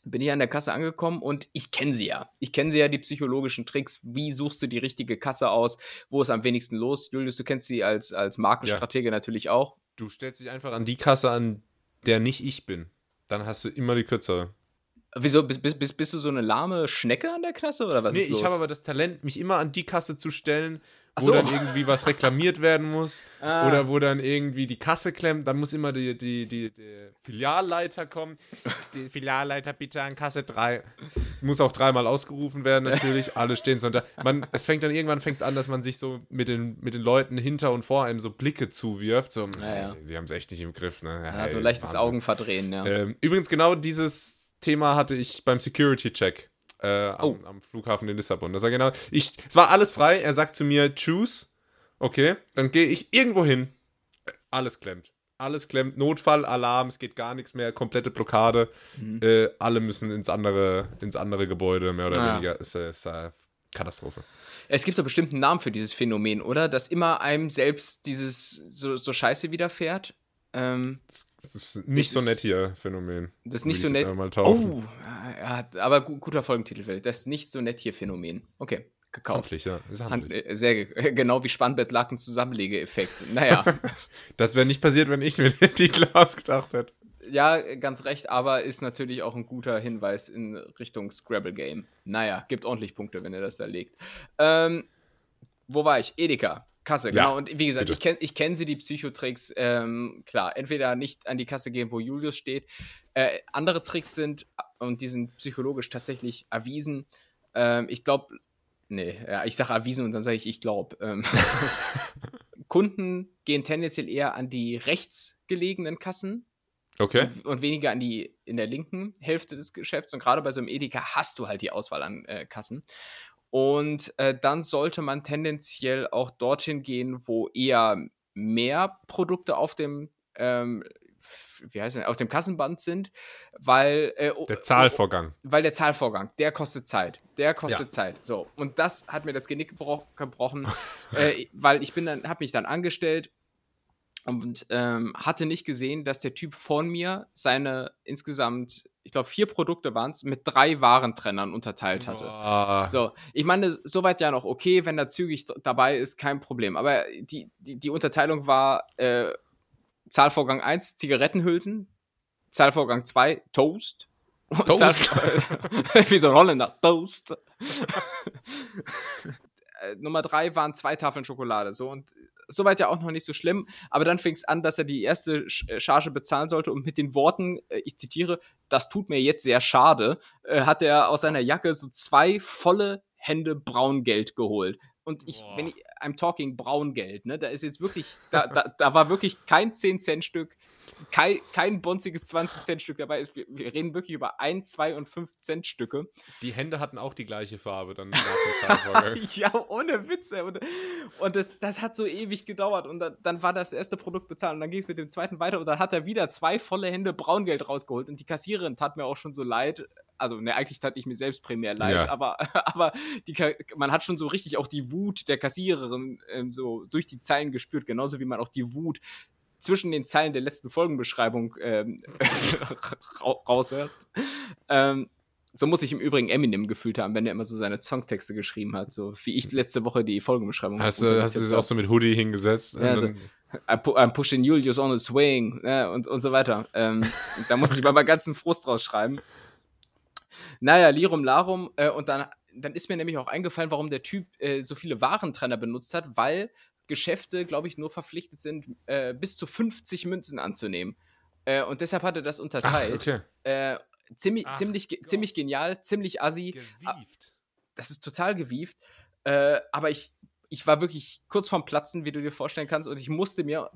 bin ich an der Kasse angekommen und ich kenne sie ja. Ich kenne sie ja, die psychologischen Tricks. Wie suchst du die richtige Kasse aus? Wo ist am wenigsten los? Julius, du kennst sie als, als Markenstratege ja. natürlich auch. Du stellst dich einfach an die Kasse an, der nicht ich bin. Dann hast du immer die kürzere. Wieso? Bist, bist, bist du so eine lahme Schnecke an der Kasse oder was Nee, ist los? ich habe aber das Talent, mich immer an die Kasse zu stellen, wo so. dann irgendwie was reklamiert werden muss. Ah. Oder wo dann irgendwie die Kasse klemmt, dann muss immer die, die, die, der Filialleiter kommen. Die Filialleiter bitte an Kasse 3. Muss auch dreimal ausgerufen werden, natürlich. Alle stehen so da. Man, es fängt dann irgendwann fängt's an, dass man sich so mit den, mit den Leuten hinter und vor einem so Blicke zuwirft. So, Ja, ja. "Ey, sie haben es echt nicht im Griff. Ne? Ja, ja, so ey, leichtes Wahnsinn." Augenverdrehen, ja. Ähm, übrigens, genau dieses Thema hatte ich beim Security-Check äh, am, Oh. am Flughafen in Lissabon. Das war genau, ich, es war alles frei. Er sagt zu mir, choose. Okay, dann gehe ich irgendwo hin. Alles klemmt. Alles klemmt. Notfall, Alarm, es geht gar nichts mehr. Komplette Blockade. Mhm. Äh, alle müssen ins andere, ins andere Gebäude, mehr oder Ah. weniger. Äh, ist äh, Katastrophe. Es gibt doch bestimmt einen Namen für dieses Phänomen, oder? Dass immer einem selbst dieses so, so Scheiße widerfährt. Ähm, Das ist nicht so nett hier, Phänomen. das ist nicht ich so nett. Oh, ja, aber gu guter Folgentitel. vielleicht. Das ist nicht so nett hier Phänomen. Okay, gekauft. Handlich, ja. Ist Hand, handlich. äh, sehr ge- genau wie Spannbettlaken Zusammenlegeeffekt. Naja, Das wäre nicht passiert, wenn ich mir den Titel ausgedacht hätte. ja, ganz recht, aber ist natürlich auch ein guter Hinweis in Richtung Scrabble Game. Naja, gibt ordentlich Punkte, wenn ihr das da legt. Ähm, wo war ich? Edeka. Kasse, Ja, genau. Und wie gesagt, bitte. ich kenne ich kenn sie, die Psychotricks. Ähm, klar, entweder nicht an die Kasse gehen, wo Julius steht. Äh, andere Tricks sind, und die sind psychologisch tatsächlich erwiesen. Ähm, ich glaube, nee, ja, ich sage erwiesen und dann sage ich, ich glaube. Ähm, Kunden gehen tendenziell eher an die rechts gelegenen Kassen Okay. und, und weniger an die in der linken Hälfte des Geschäfts. Und gerade bei so einem Edeka hast du halt die Auswahl an äh, Kassen. Und äh, dann sollte man tendenziell auch dorthin gehen, wo eher mehr Produkte auf dem, ähm, wie heißt denn, auf dem Kassenband sind, weil äh, Der Zahlvorgang. weil der Zahlvorgang, der kostet Zeit. Der kostet Ja. Zeit. So. Und das hat mir das Genick gebro gebrochen, äh, weil ich bin dann, habe mich dann angestellt und ähm, hatte nicht gesehen, dass der Typ von mir seine insgesamt, ich glaube, vier Produkte waren es, mit drei Warentrennern unterteilt hatte. Boah. So, ich meine, soweit ja noch okay, wenn da zügig dabei ist, kein Problem. Aber die, die, die Unterteilung war äh, Zahlvorgang 1, Zigarettenhülsen, Zahlvorgang 2, Toast. Toast? Wie so ein Holländer, Toast. Äh, Nummer 3 waren zwei Tafeln Schokolade. So, und soweit ja auch noch nicht so schlimm. Aber dann fing es an, dass er die erste äh, Charge bezahlen sollte und mit den Worten, äh, ich zitiere, das tut mir jetzt sehr schade, äh, hat er aus seiner Jacke so zwei volle Hände Braungeld geholt. Und ich, Boah. wenn ich, I'm talking Braungeld, ne, da ist jetzt wirklich, da, da, da war wirklich kein 10-Cent-Stück, kein, kein bonziges 20-Cent-Stück dabei. ist. Wir, wir reden wirklich über 1, 2 und 5-Cent-Stücke. Die Hände hatten auch die gleiche Farbe dann ja, ohne Witze. Und, und das, das hat so ewig gedauert. Und dann, dann war das erste Produkt bezahlt. Und dann ging es mit dem zweiten weiter. Und dann hat er wieder zwei volle Hände Braungeld rausgeholt. Und die Kassiererin tat mir auch schon so leid. Also, ne, eigentlich tat ich mir selbst primär leid. Ja. Aber, aber die, man hat schon so richtig auch die Wut der Kassiererin ähm, so durch die Zeilen gespürt. Genauso wie man auch die Wut zwischen den Zeilen der letzten Folgenbeschreibung ähm, ra- raushört. Ähm, so muss ich im Übrigen Eminem gefühlt haben, wenn er immer so seine Songtexte geschrieben hat, so wie ich letzte Woche die Folgenbeschreibung Hast du, hast du das auch so mit Hoodie hingesetzt? Ja, so- I'm pushing Julius on a swing ne, und, und so weiter. Ähm, da muss ich mal meinen ganzen Frust rausschreiben. Naja, Lirum Larum. Äh, und dann, dann ist mir nämlich auch eingefallen, warum der Typ äh, so viele Warentrenner benutzt hat, weil Geschäfte, glaube ich, nur verpflichtet sind, äh, bis zu 50 Münzen anzunehmen. Äh, und deshalb hat er das Ach, unterteilt. okay. äh, ziemlich, Ach ziemlich, Gott. ziemlich genial, ziemlich assi Gewieft. das ist total gewieft. Äh, aber ich, ich war wirklich kurz vorm Platzen, wie du dir vorstellen kannst, und ich musste mir,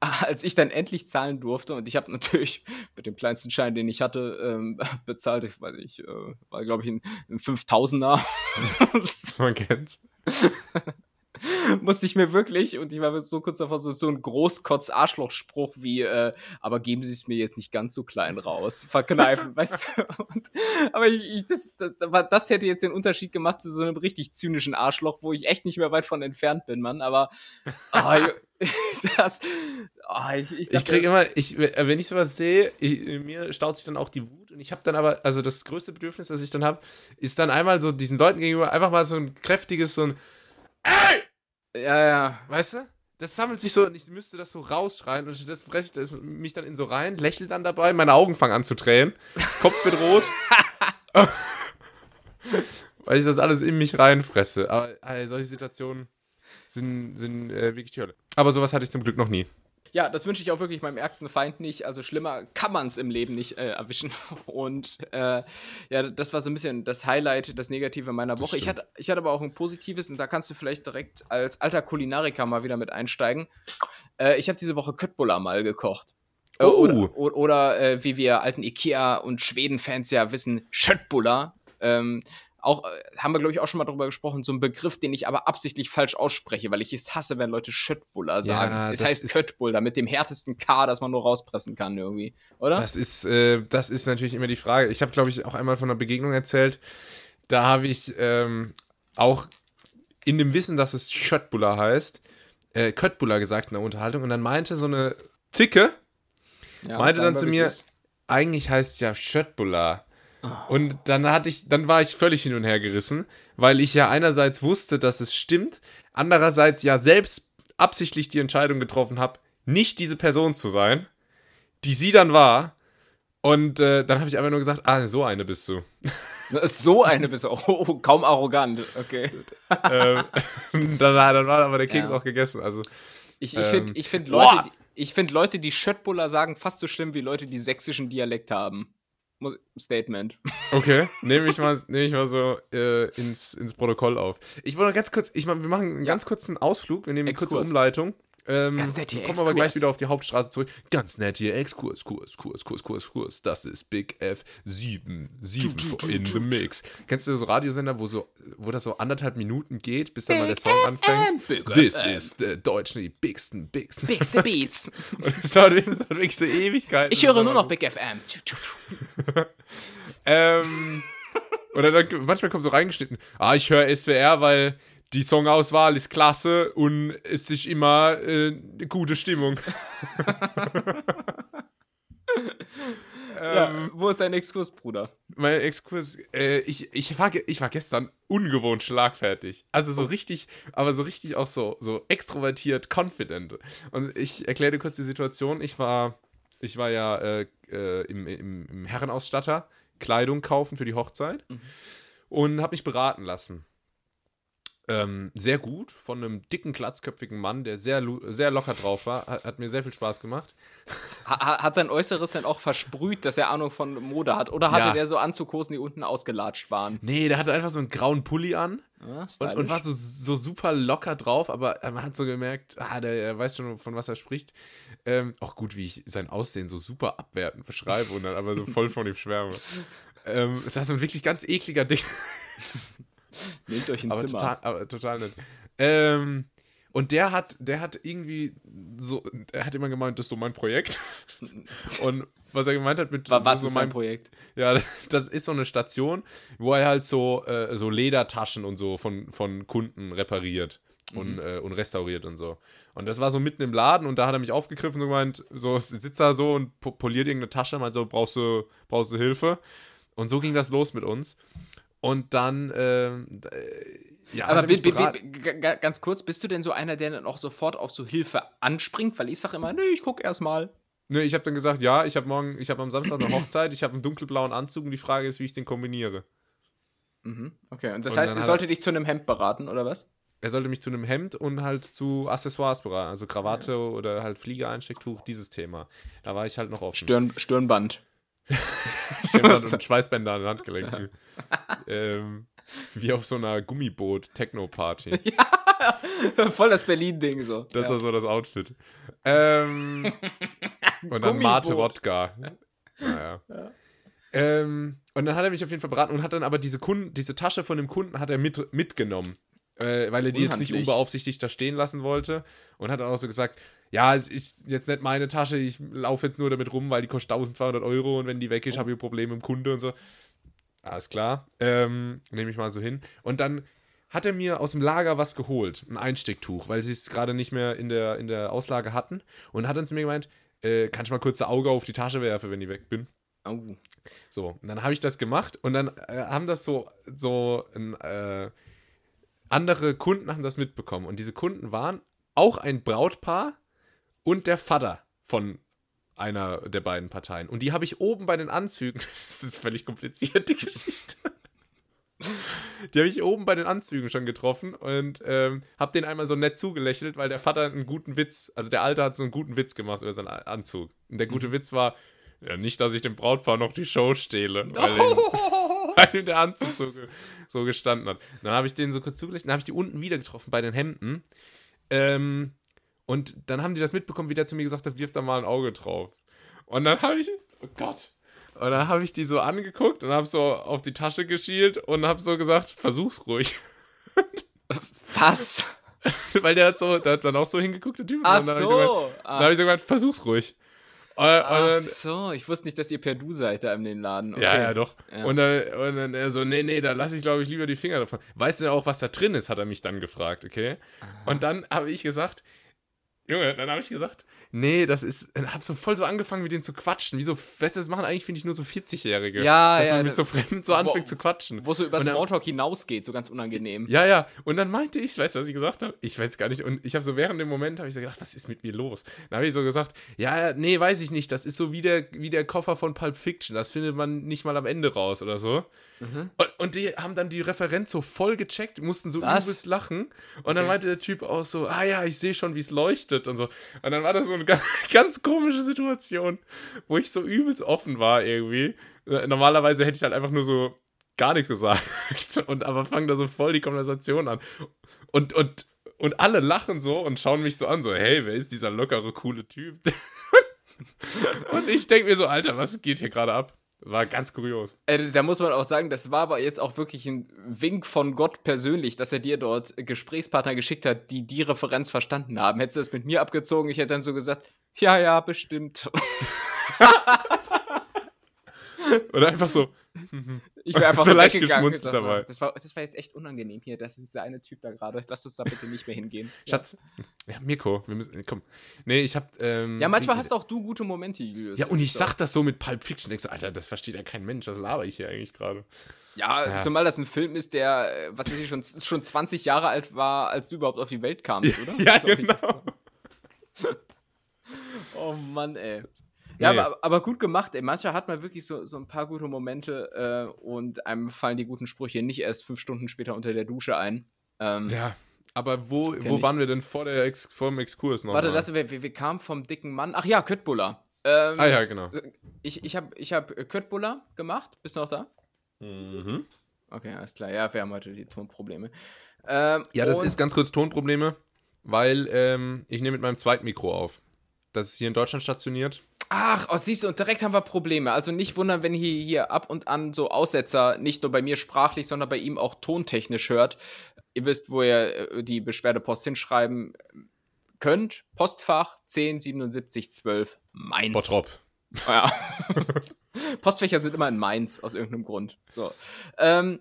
als ich dann endlich zahlen durfte, und ich habe natürlich mit dem kleinsten Schein, den ich hatte, ähm, bezahlt, ich weiß nicht, äh, war glaube ich ein, ein 5000er, Man kennt's. musste ich mir wirklich, und ich war so kurz davor, so, so ein Großkotz-Arschloch-Spruch wie, äh, aber geben Sie es mir jetzt nicht ganz so klein raus, verkneifen, weißt du? Und, aber ich, ich, das, das, das hätte jetzt den Unterschied gemacht zu so einem richtig zynischen Arschloch, wo ich echt nicht mehr weit von entfernt bin, Mann, aber oh, das, oh, ich, ich, Ich krieg das- immer, ich, wenn ich sowas sehe, ich, mir staut sich dann auch die Wut und ich habe dann aber, also das größte Bedürfnis, das ich dann habe, ist dann einmal so diesen Leuten gegenüber einfach mal so ein kräftiges, so ein, Ja, ja. weißt du? das sammelt sich so und ich müsste das so rausschreien und stattdessen fresse ich das, mich dann in so rein, lächle dann dabei, meine Augen fangen an zu tränen, Kopf wird rot. weil ich das alles in mich reinfresse. Aber also, solche Situationen sind, sind äh, wirklich die Hölle. Aber sowas hatte ich zum Glück noch nie. Ja, das wünsche ich auch wirklich meinem ärgsten Feind nicht. Also schlimmer kann man es im Leben nicht äh, erwischen. Und äh, ja, das war so ein bisschen das Highlight, das Negative meiner Woche. Ich hatte, ich hatte aber auch ein positives und da kannst du vielleicht direkt als alter Kulinariker mal wieder mit einsteigen. Äh, ich habe diese Woche Köttbullar mal gekocht. Äh, oh. Oder, oder, oder äh, wie wir alten Ikea- und Schweden-Fans ja wissen, Schöttbullar. Ähm, auch, äh, haben wir, glaube ich, auch schon mal darüber gesprochen, so ein Begriff, den ich aber absichtlich falsch ausspreche, weil ich es hasse, wenn Leute Schöttbuller sagen. Ja, es heißt Köttbuller mit dem härtesten K, das man nur rauspressen kann irgendwie, oder? Das ist, äh, das ist natürlich immer die Frage. Ich habe, glaube ich, auch einmal von einer Begegnung erzählt. Da habe ich ähm, auch in dem Wissen, dass es Schöttbuller heißt, äh, Köttbuller gesagt in der Unterhaltung und dann meinte so eine Zicke, ja, meinte dann zu mir, eigentlich heißt es ja Schöttbuller. Und dann hatte ich, dann war ich völlig hin und her gerissen, weil ich ja einerseits wusste, dass es stimmt, andererseits ja selbst absichtlich die Entscheidung getroffen habe, nicht diese Person zu sein, die sie dann war. Und äh, dann habe ich einfach nur gesagt, ah, so eine bist du. So eine bist du. Oh, oh kaum arrogant. Okay. ähm, dann, dann, war aber der Keks ja. auch gegessen. Also, ich, ich finde ähm, find Leute, die, find Leute, die Schöttbuller sagen, fast so schlimm wie Leute, die sächsischen Dialekt haben. Statement. Okay, nehme ich mal, nehm ich mal so äh, ins, ins Protokoll auf. Ich wollte ganz kurz, ich meine, wir machen einen ja. ganz kurzen Ausflug, wir nehmen eine kurze Umleitung. Ähm, Ganz nett hier, kommen aber gleich wieder auf die Hauptstraße zurück. Ganz nett hier, Exkurs, Kurs, Kurs, Kurs, Kurs, Kurs. Das ist Big F 7, 7 in the Mix. Kennst du so Radiosender, wo, so, wo das so anderthalb Minuten geht, bis dann mal der Song anfängt? Big This is the Deutschen bigsten, bigsten. Bigste Beats. Und es dauert, wirklich so Ewigkeiten. Ich höre nur noch Big FM. ähm, oder dann, manchmal kommt so reingeschnitten, ah, ich höre SWR, weil die Songauswahl ist klasse und es ist immer äh, eine gute Stimmung. ja, ähm, wo ist dein Exkurs, Bruder? Mein Exkurs, äh, ich, ich, war, ich war gestern ungewohnt schlagfertig. Also so oh. richtig, aber so richtig auch so, so extrovertiert, confident. Und ich erkläre dir kurz die Situation. Ich war, ich war ja äh, äh, im, im, im, Herrenausstatter Kleidung kaufen für die Hochzeit mhm. und habe mich beraten lassen. Ähm, sehr gut, von einem dicken, glatzköpfigen Mann, der sehr, sehr locker drauf war. Hat, hat mir sehr viel Spaß gemacht. Ha, hat sein Äußeres denn auch versprüht, dass er Ahnung von Mode hat? Oder hatte ja. der so Anzughosen, die unten ausgelatscht waren? Nee, der hatte einfach so einen grauen Pulli an ja, und, und, war so, so super locker drauf, aber man hat so gemerkt, ah, der, der weiß schon, von was er spricht. Ähm, auch gut, wie ich sein Aussehen so super abwertend beschreibe und dann aber so voll von ihm schwärme. Ähm, das ist so ein wirklich ganz ekliger Ding. Nehmt euch ein aber Zimmer. Total, aber total nett. Ähm, und der hat, der hat irgendwie so, er hat immer gemeint, das ist so mein Projekt. und was er gemeint hat mit was so ist mein Projekt? Ja, das ist so eine Station, wo er halt so, äh, so Ledertaschen und so von, von Kunden repariert und, mhm. äh, und restauriert und so. Und das war so mitten im Laden und da hat er mich aufgegriffen und gemeint, so sitzt er so und poliert irgendeine Tasche, meint so, brauchst du, brauchst du Hilfe? Und so ging das los mit uns. Und dann, ähm, äh, ja. Aber ganz kurz, bist du denn so einer, der dann auch sofort auf so Hilfe anspringt? Weil ich sage immer, nö, ich guck erst mal. Nö, ich habe dann gesagt, ja, ich habe morgen, ich habe am Samstag eine Hochzeit, ich habe einen dunkelblauen Anzug und die Frage ist, wie ich den kombiniere. Mhm, okay, und das und heißt, er sollte dich zu einem Hemd beraten, oder was? Er sollte mich zu einem Hemd und halt zu Accessoires beraten, also Krawatte ja. oder halt Fliegereinstecktuch, dieses Thema. Da war ich halt noch offen. Stirn, Stirnband. Stirnband und Schweißbänder an den Handgelenken. ähm, wie auf so einer Gummiboot-Techno-Party. Ja, voll das Berlin-Ding so. Das ja. war so das Outfit. Ähm, und dann Mate Wodka. Naja. Ja. Ähm, und dann hat er mich auf jeden Fall beraten und hat dann aber diese, Kunden, diese Tasche von dem Kunden hat er mit, mitgenommen. Äh, weil er die jetzt nicht unbeaufsichtigt da stehen lassen wollte. Und hat dann auch so gesagt, ja, es ist jetzt nicht meine Tasche, ich laufe jetzt nur damit rum, weil die kostet 1200 Euro und wenn die weg ist, oh. habe ich ein Problem mit dem Kunde und so. Alles klar, ähm, nehme ich mal so hin. Und dann hat er mir aus dem Lager was geholt, ein Einstecktuch, weil sie es gerade nicht mehr in der, in der Auslage hatten. Und hat dann zu mir gemeint, äh, kann ich mal kurz das Auge auf die Tasche werfen, wenn ich weg bin? Oh. So, und dann habe ich das gemacht und dann äh, haben das so, so ein, äh, andere Kunden haben das mitbekommen. Und diese Kunden waren auch ein Brautpaar und der Vater von einer der beiden Parteien. Und die habe ich oben bei den Anzügen. Das ist völlig kompliziert, die Geschichte. Die habe ich oben bei den Anzügen schon getroffen und ähm, habe den einmal so nett zugelächelt, weil der Vater einen guten Witz, also der Alte hat so einen guten Witz gemacht über seinen Anzug. Und der gute mhm. Witz war, ja, nicht, dass ich dem Brautpaar noch die Show stehle, weil, oh. Weil der Anzug so, so gestanden hat. Dann habe ich den so kurz zugelächelt, dann habe ich die unten wieder getroffen bei den Hemden. Ähm, und dann haben die das mitbekommen, wie der zu mir gesagt hat, wirf da mal ein Auge drauf. Und dann habe ich, oh Gott. Und dann habe ich die so angeguckt und habe so auf die Tasche geschielt und habe so gesagt, versuch's ruhig. Was? Weil der hat so, der hat dann auch so hingeguckt, der Typ. Ach und dann so. Habe ich so dann habe ich so gesagt, versuch's ruhig. Und, Ach so, ich wusste nicht, dass ihr per Du seid da in den Laden. Okay. Ja, ja, doch. Ja. Und, dann, und dann er so, nee, nee, da lasse ich, glaube ich, lieber die Finger davon. Weißt du auch, was da drin ist, hat er mich dann gefragt, okay? Aha. Und dann habe ich gesagt, Junge, dann habe ich gesagt, nee, das ist, dann hab so voll so angefangen, mit denen zu quatschen. Wieso, weißt du, das machen eigentlich, finde ich, nur so 40-Jährige. Ja, dass ja. man mit so Fremden so anfängt wo, zu quatschen. Wo so über Smalltalk hinausgeht, so ganz unangenehm. Ja, ja. Und dann meinte ich, weißt du, was ich gesagt habe? Ich weiß gar nicht. Und ich habe so während dem Moment, habe ich so gedacht, was ist mit mir los? Dann habe ich so gesagt, ja, nee, weiß ich nicht. Das ist so wie der, wie der Koffer von Pulp Fiction. Das findet man nicht mal am Ende raus oder so. Mhm. Und, und, die haben dann die Referenz so voll gecheckt, mussten so Was? übelst lachen. Und okay. dann meinte der Typ auch so, ah ja, ich sehe schon, wie es leuchtet und so. Und dann war das so eine ganz, ganz komische Situation, wo ich so übelst offen war irgendwie. Normalerweise hätte ich halt einfach nur so gar nichts gesagt. Und aber fangen da so voll die Konversation an. Und, und, und alle lachen so und schauen mich so an, so, hey, wer ist dieser lockere, coole Typ? und ich denke mir so, Alter, was geht hier gerade ab? War ganz kurios. Äh, da muss man auch sagen, das war aber jetzt auch wirklich ein Wink von Gott persönlich, dass er dir dort Gesprächspartner geschickt hat, die die Referenz verstanden haben. Hättest du das mit mir abgezogen, ich hätte dann so gesagt, ja, ja, bestimmt. Oder einfach so. Ich wäre einfach so leicht geschmunzt dabei. Das war, das war jetzt echt unangenehm hier. Das ist der eine Typ da gerade. Lass uns da bitte nicht mehr hingehen. Schatz. Ja, Mirko, wir müssen. Komm. Nee, ich hab. Ähm, ja, manchmal hast auch du gute Momente, Julius. Ja, und ich sag das so mit Pulp Fiction. Denkst du, Alter, das versteht ja kein Mensch. Was laber ich hier eigentlich gerade? Ja, ja, zumal das ein Film ist, der, äh, was weiß ich, schon, schon 20 Jahre alt war, als du überhaupt auf die Welt kamst, oder? ja, genau. oh Mann, ey. Ja, nee. aber, aber, gut gemacht, ey. Manchmal hat man wirklich so, so ein paar gute Momente äh, und einem fallen die guten Sprüche nicht erst fünf Stunden später unter der Dusche ein. Ähm, ja, aber wo, wo waren wir denn vor, der Ex vor dem Exkurs noch? Warte, das, wir, wir kamen vom dicken Mann. Ach ja, Köttbullar. Ähm, ah ja, genau. Ich, ich habe ich hab Köttbullar gemacht. Bist du noch da? Mhm. Okay, alles klar. Ja, wir haben heute die Tonprobleme. Ähm, ja, das ist ganz kurz Tonprobleme, weil ähm, ich nehme mit meinem zweiten Mikro auf. Das ist hier in Deutschland stationiert. Ach, oh, siehst du, und direkt haben wir Probleme. Also nicht wundern, wenn ihr hier ab und an so Aussetzer nicht nur bei mir sprachlich, sondern bei ihm auch tontechnisch hört. Ihr wisst, wo ihr äh, die Beschwerdepost hinschreiben könnt. Postfach 107712 Mainz. Bottrop. Ja. Postfächer sind immer in Mainz aus irgendeinem Grund. So. Ähm,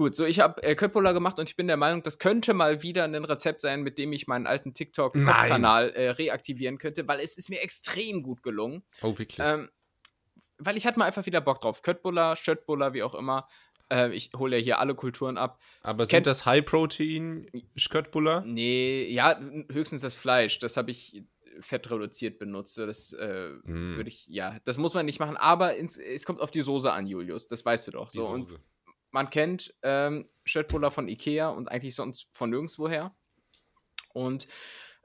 Gut, so ich habe äh, Köppola gemacht und ich bin der Meinung, das könnte mal wieder ein Rezept sein, mit dem ich meinen alten TikTok-Kanal äh, reaktivieren könnte, weil es ist mir extrem gut gelungen. Oh, wirklich? Ähm, weil ich hatte mal einfach wieder Bock drauf. Köttbullar, Schöttbullar, wie auch immer. Äh, ich hole ja hier alle Kulturen ab. Aber sind Kennt das High-Protein Köttbullar? Nee, ja, höchstens das Fleisch. Das habe ich fett reduziert benutzt. Das äh, mm. würde ich, ja, das muss man nicht machen. Aber ins, es kommt auf die Soße an, Julius. Das weißt du doch. Die so. Soße. Und man kennt ähm, Schöttbuller von Ikea und eigentlich sonst von nirgendwoher. Und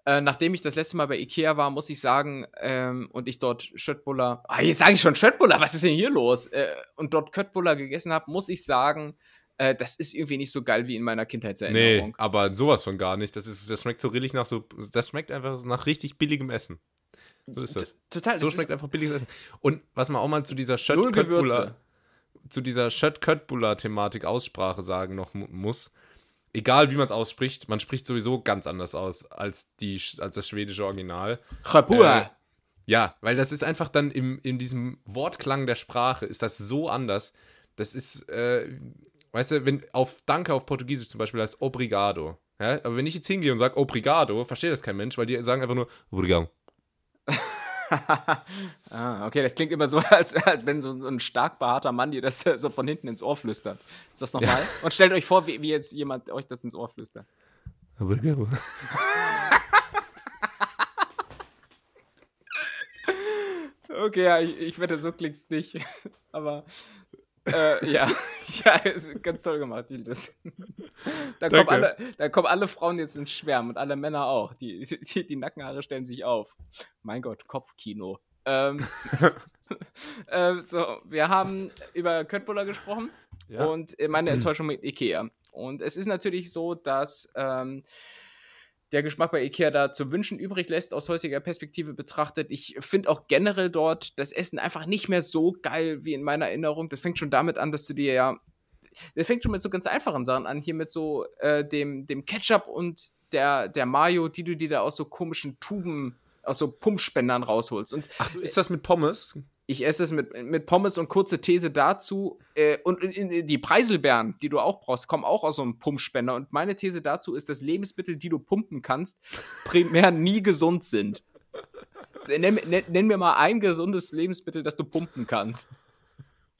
äh, nachdem ich das letzte Mal bei Ikea war, muss ich sagen, ähm, und ich dort Schöttbuller, ah, jetzt sage ich schon Schöttbuller, was ist denn hier los? Äh, und dort Köttbuller gegessen habe, muss ich sagen, äh, das ist irgendwie nicht so geil wie in meiner Kindheitserinnerung. Nee, aber sowas von gar nicht. Das, ist, das schmeckt so richtig nach so, das schmeckt einfach nach richtig billigem Essen. So ist das. Total. So das schmeckt einfach billiges Essen. Und was man auch mal zu dieser Schöttbuller zu dieser Schött-Köttbullar-Thematik Aussprache sagen noch muss. Egal wie man es ausspricht, man spricht sowieso ganz anders aus als, die, als das schwedische Original. Äh, ja, weil das ist einfach dann im, in diesem Wortklang der Sprache ist das so anders. Das ist, äh, weißt du, wenn auf Danke auf Portugiesisch zum Beispiel heißt Obrigado. Ja? Aber wenn ich jetzt hingehe und sage Obrigado, versteht das kein Mensch, weil die sagen einfach nur Obrigado. ah, okay, das klingt immer so, als, als wenn so, ein stark behaarter Mann dir das äh, so von hinten ins Ohr flüstert. Ist das nochmal? Ja. Und stellt euch vor, wie, wie, jetzt jemand euch das ins Ohr flüstert. Aber Okay, ja, ich, ich wette, so klingt es nicht. Aber äh, ja, ja, ganz toll gemacht, Julius. Da kommen, alle, da kommen alle Frauen jetzt ins Schwärmen und alle Männer auch. Die, die, die Nackenhaare stellen sich auf. Mein Gott, Kopfkino. Ähm, äh, so, wir haben über Köttbullar gesprochen ja. und meine Enttäuschung mit Ikea. Und es ist natürlich so, dass ähm, der Geschmack bei Ikea da zu wünschen übrig lässt, aus heutiger Perspektive betrachtet. Ich finde auch generell dort das Essen einfach nicht mehr so geil wie in meiner Erinnerung. Das fängt schon damit an, dass du dir ja. Das fängt schon mit so ganz einfachen Sachen an, hier mit so äh, dem, dem Ketchup und der, der Mayo, die du dir da aus so komischen Tuben, aus so Pumpspendern rausholst. Und, Ach, du isst das mit Pommes? Ich esse es mit, mit Pommes und kurze These dazu. Äh, und die Preiselbeeren, die du auch brauchst, kommen auch aus so einem Pumpspender. Und meine These dazu ist, dass Lebensmittel, die du pumpen kannst, primär nie gesund sind. Nenn, nenn, nenn, mir mal ein gesundes Lebensmittel, das du pumpen kannst.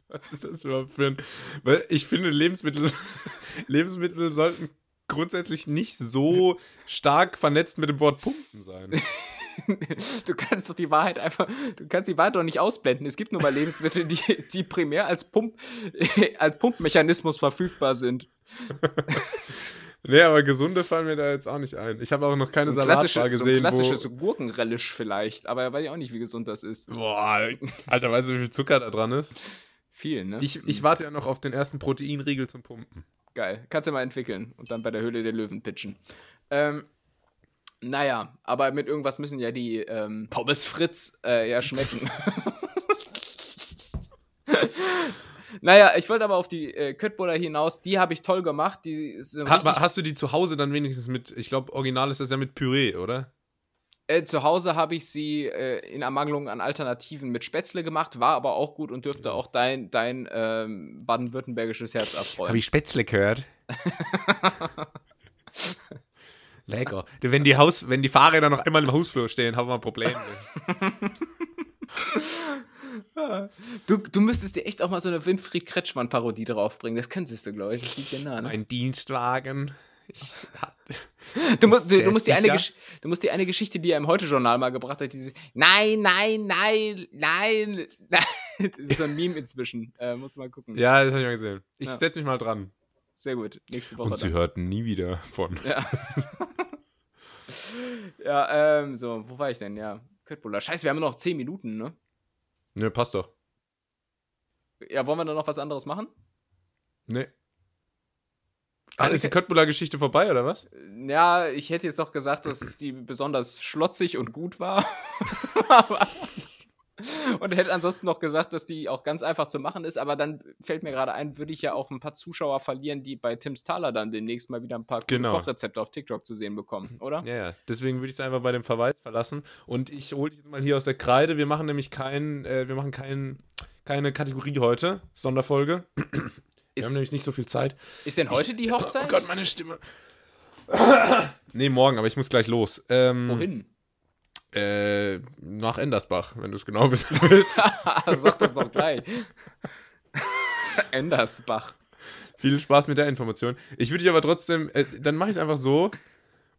Was ist das überhaupt für ein. Weil ich finde, Lebensmittel, Lebensmittel sollten grundsätzlich nicht so stark vernetzt mit dem Wort pumpen sein. Du kannst doch die Wahrheit einfach, du kannst die Wahrheit doch nicht ausblenden. Es gibt nur mal Lebensmittel, die, die primär als, Pump, als Pumpmechanismus verfügbar sind. nee, aber gesunde fallen mir da jetzt auch nicht ein. Ich habe auch noch keine so Salatbar gesehen. So klassisches Gurkenrelish vielleicht, aber weiß ich auch nicht, wie gesund das ist. Boah, Alter, weißt du, wie viel Zucker da dran ist? Viel, ne? Ich, ich warte ja noch auf den ersten Proteinriegel zum Pumpen. Geil. Kannst du mal entwickeln und dann bei der Höhle der Löwen pitchen. Ähm, naja, aber mit irgendwas müssen ja die ähm, Pommes Fritz äh, ja schmecken. naja, ich wollte aber auf die äh, Köttbullar hinaus. Die habe ich toll gemacht. Die ha, hast du die zu Hause dann wenigstens mit, ich glaube, original ist das ja mit Püree, oder? Äh, zu Hause habe ich sie äh, in Ermangelung an Alternativen mit Spätzle gemacht, war aber auch gut und dürfte auch dein, dein ähm, baden-württembergisches Herz erfreuen. Habe ich Spätzle gehört? Lecker. Wenn die, Haus, wenn die Fahrräder noch einmal im Hausflur stehen, haben wir ein Problem. du, du müsstest dir echt auch mal so eine Winfried Kretschmann-Parodie draufbringen. Das könntest du, glaube ich. Das liegt dir nah. Ne? Ein Dienstwagen. du, musst, du, du, musst die eine du musst die eine Geschichte, die er im Heute-Journal mal gebracht hat, diese Nein, nein, nein, nein, nein. Das ist so ein Meme inzwischen. Äh, musst du mal gucken. Ja, das habe ich mal gesehen. Ich ja. setze mich mal dran. Sehr gut. Nächste Woche. Und sie dann. hörten nie wieder von. Ja. ja, ähm, so, wo war ich denn? Ja, Köttbullar. Scheiße, wir haben noch 10 Minuten, ne? Ne, passt doch. Ja, wollen wir da noch was anderes machen? Ne. Ah, ist die Köttbullar-Geschichte vorbei, oder was? Ja, ich hätte jetzt doch gesagt, dass die besonders schlotzig und gut war. Aber und hätte ansonsten noch gesagt, dass die auch ganz einfach zu machen ist, aber dann fällt mir gerade ein, würde ich ja auch ein paar Zuschauer verlieren, die bei Tim's Thaler dann demnächst mal wieder ein paar genau. Kochrezepte auf TikTok zu sehen bekommen, oder? Ja, ja. deswegen würde ich es einfach bei dem Verweis verlassen und ich hole dich mal hier aus der Kreide. Wir machen nämlich kein, äh, wir machen kein, keine Kategorie heute, Sonderfolge. wir ist, haben nämlich nicht so viel Zeit. Ist denn heute ich, die Hochzeit? Oh Gott, meine Stimme. nee, morgen, aber ich muss gleich los. Ähm, Wohin? Äh, nach Endersbach, wenn du es genau wissen willst. Sag das doch gleich. Endersbach. Viel Spaß mit der Information. Ich würde dich aber trotzdem, äh, dann mache ich es einfach so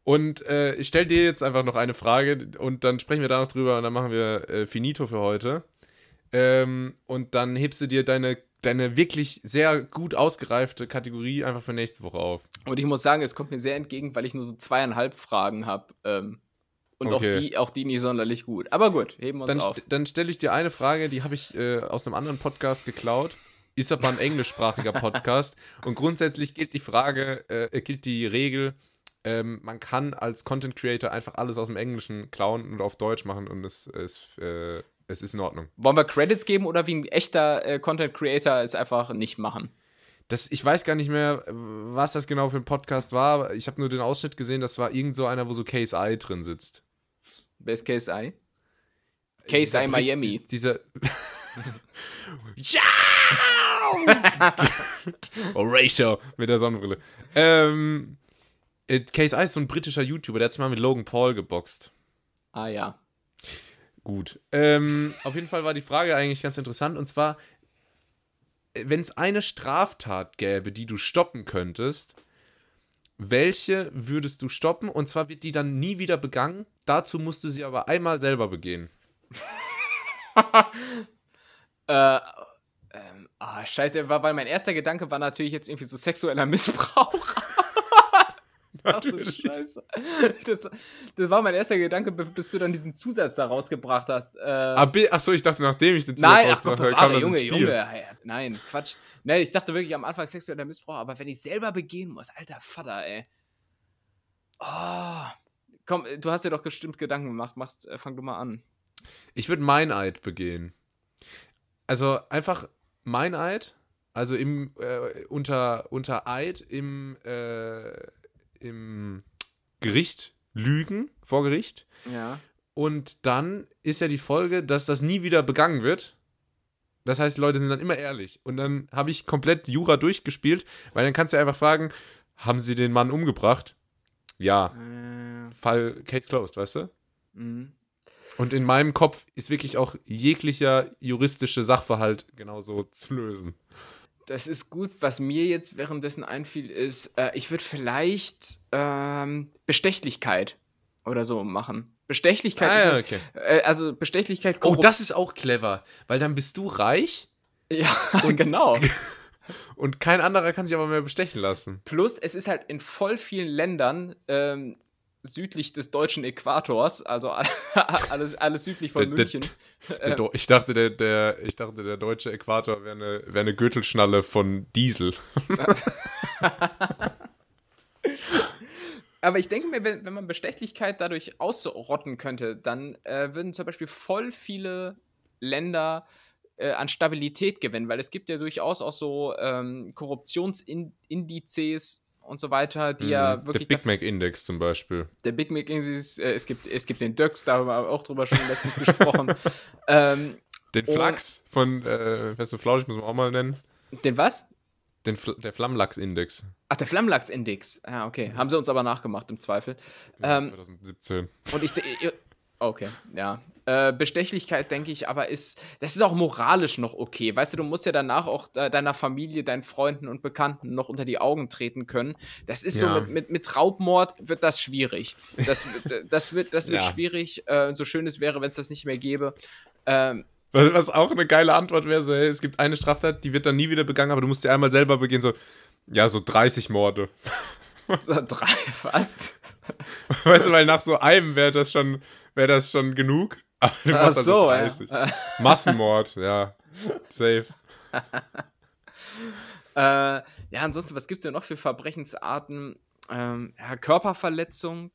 und äh, ich stelle dir jetzt einfach noch eine Frage und dann sprechen wir da noch drüber und dann machen wir äh, Finito für heute. Ähm, und dann hebst du dir deine, deine wirklich sehr gut ausgereifte Kategorie einfach für nächste Woche auf. Und ich muss sagen, es kommt mir sehr entgegen, weil ich nur so zweieinhalb Fragen habe. Ähm, und okay. auch, die, auch die nicht sonderlich gut. Aber gut, heben wir uns dann, auf. Dann stelle ich dir eine Frage, die habe ich äh, aus einem anderen Podcast geklaut. Ist aber ein englischsprachiger Podcast. und grundsätzlich gilt die Frage, äh, gilt die Regel, ähm, man kann als Content Creator einfach alles aus dem Englischen klauen und auf Deutsch machen und es, es, äh, es ist in Ordnung. Wollen wir Credits geben oder wie ein echter äh, Content Creator es einfach nicht machen? Das, ich weiß gar nicht mehr, was das genau für ein Podcast war. Ich habe nur den Ausschnitt gesehen, das war irgend so einer, wo so Case I drin sitzt. Wer ist KSI? KSI Miami. Dieser. ja! Horatio mit der Sonnenbrille. Ähm, äh, KSI ist so ein britischer YouTuber, der hat sich mal mit Logan Paul geboxt. Ah ja. Gut. Ähm, auf jeden Fall war die Frage eigentlich ganz interessant und zwar, äh, wenn es eine Straftat gäbe, die du stoppen könntest, welche würdest du stoppen? Und zwar wird die dann nie wieder begangen. Dazu musst du sie aber einmal selber begehen. äh, ähm, ah, scheiße, weil mein erster Gedanke war natürlich jetzt irgendwie so sexueller Missbrauch. Ach du Scheiße. Das, das, war mein erster Gedanke, bis du dann diesen Zusatz da rausgebracht hast. Äh, Achso, ich dachte, nachdem ich den Zusatz nein, rausgebracht habe, kam Junge, Junge, nein, Quatsch. Nee, ich dachte wirklich am Anfang sexueller Missbrauch, aber wenn ich selber begehen muss, alter Vater, ey. Oh. Komm, du hast dir doch bestimmt Gedanken gemacht. Mach, äh, fang du mal an. Ich würde Meineid begehen. Also einfach Meineid, also im, äh, unter, unter Eid im, äh, im Gericht lügen, vor Gericht. Ja. Und dann ist ja die Folge, dass das nie wieder begangen wird. Das heißt, die Leute sind dann immer ehrlich. Und dann habe ich komplett Jura durchgespielt, weil dann kannst du einfach fragen, haben sie den Mann umgebracht? Ja. Äh. Fall Case closed, weißt du? Mhm. Und in meinem Kopf ist wirklich auch jeglicher juristische Sachverhalt genauso zu lösen. Das ist gut. Was mir jetzt währenddessen einfiel, ist, äh, ich würde vielleicht ähm, Bestechlichkeit oder so machen. Bestechlichkeit ah, ja, okay. äh, also Bestechlichkeit. Oh, das ist auch clever, weil dann bist du reich. Ja, und genau. Und kein anderer kann sich aber mehr bestechen lassen. Plus, es ist halt in voll vielen Ländern ähm, südlich des deutschen Äquators, also alles, alles südlich von der, München. Der, der, ich, dachte, der, der, ich dachte, der deutsche Äquator wäre eine, wär eine Gürtelschnalle von Diesel. Aber ich denke mir, wenn, wenn man Bestechlichkeit dadurch ausrotten könnte, dann äh, würden zum Beispiel voll viele Länder äh, an Stabilität gewinnen, weil es gibt ja durchaus auch so ähm, Korruptionsindizes und so weiter, die mhm. ja wirklich. Der Big Mac Index zum Beispiel. Der Big Mac Index, äh, es, gibt, es gibt den DÖX, da haben wir auch drüber schon letztens gesprochen. Ähm, den Flachs von, äh, weißt du, Flauschig muss man auch mal nennen. Den was? Den Fl der Flammlachs-Index. Ach, der Flammlachs-Index. Ja, okay. Mhm. Haben sie uns aber nachgemacht im Zweifel. Ähm, 2017. Und ich, Okay, ja. Äh, Bestechlichkeit, denke ich, aber ist, das ist auch moralisch noch okay. Weißt du, du musst ja danach auch de deiner Familie, deinen Freunden und Bekannten noch unter die Augen treten können. Das ist ja. so, mit, mit, mit, Raubmord wird das schwierig. Das, das wird, das wird ja. schwierig. Äh, so schön es wäre, wenn es das nicht mehr gäbe. Ähm, was auch eine geile Antwort wäre, so, hey, es gibt eine Straftat, die wird dann nie wieder begangen, aber du musst sie einmal selber begehen, so, ja, so 30 Morde. Drei, was? Weißt du, weil nach so einem wäre das schon, wäre das schon genug. Aber du Ach machst also 30. Ja. Massenmord, ja. Safe. äh, ja, ansonsten, was gibt es denn noch für Verbrechensarten? Ähm, ja, Körperverletzung.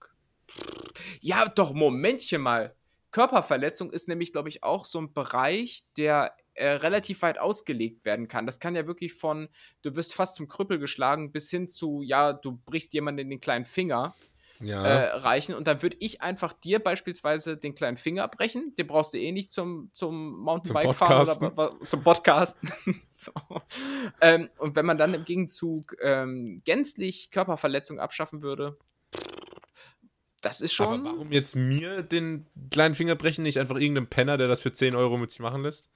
Ja, doch, Momentchen mal. Körperverletzung ist nämlich, glaube ich, auch so ein Bereich, der äh, relativ weit ausgelegt werden kann. Das kann ja wirklich von, du wirst fast zum Krüppel geschlagen, bis hin zu, ja, du brichst jemanden in den kleinen Finger ja. äh, reichen. Und dann würde ich einfach dir beispielsweise den kleinen Finger brechen. Den brauchst du eh nicht zum, zum Mountainbike fahren oder zum Podcasten. so. ähm, und wenn man dann im Gegenzug ähm, gänzlich Körperverletzung abschaffen würde, das ist schon. Aber warum jetzt mir den kleinen Finger brechen, nicht einfach irgendeinem Penner, der das für 10 Euro mit sich machen lässt?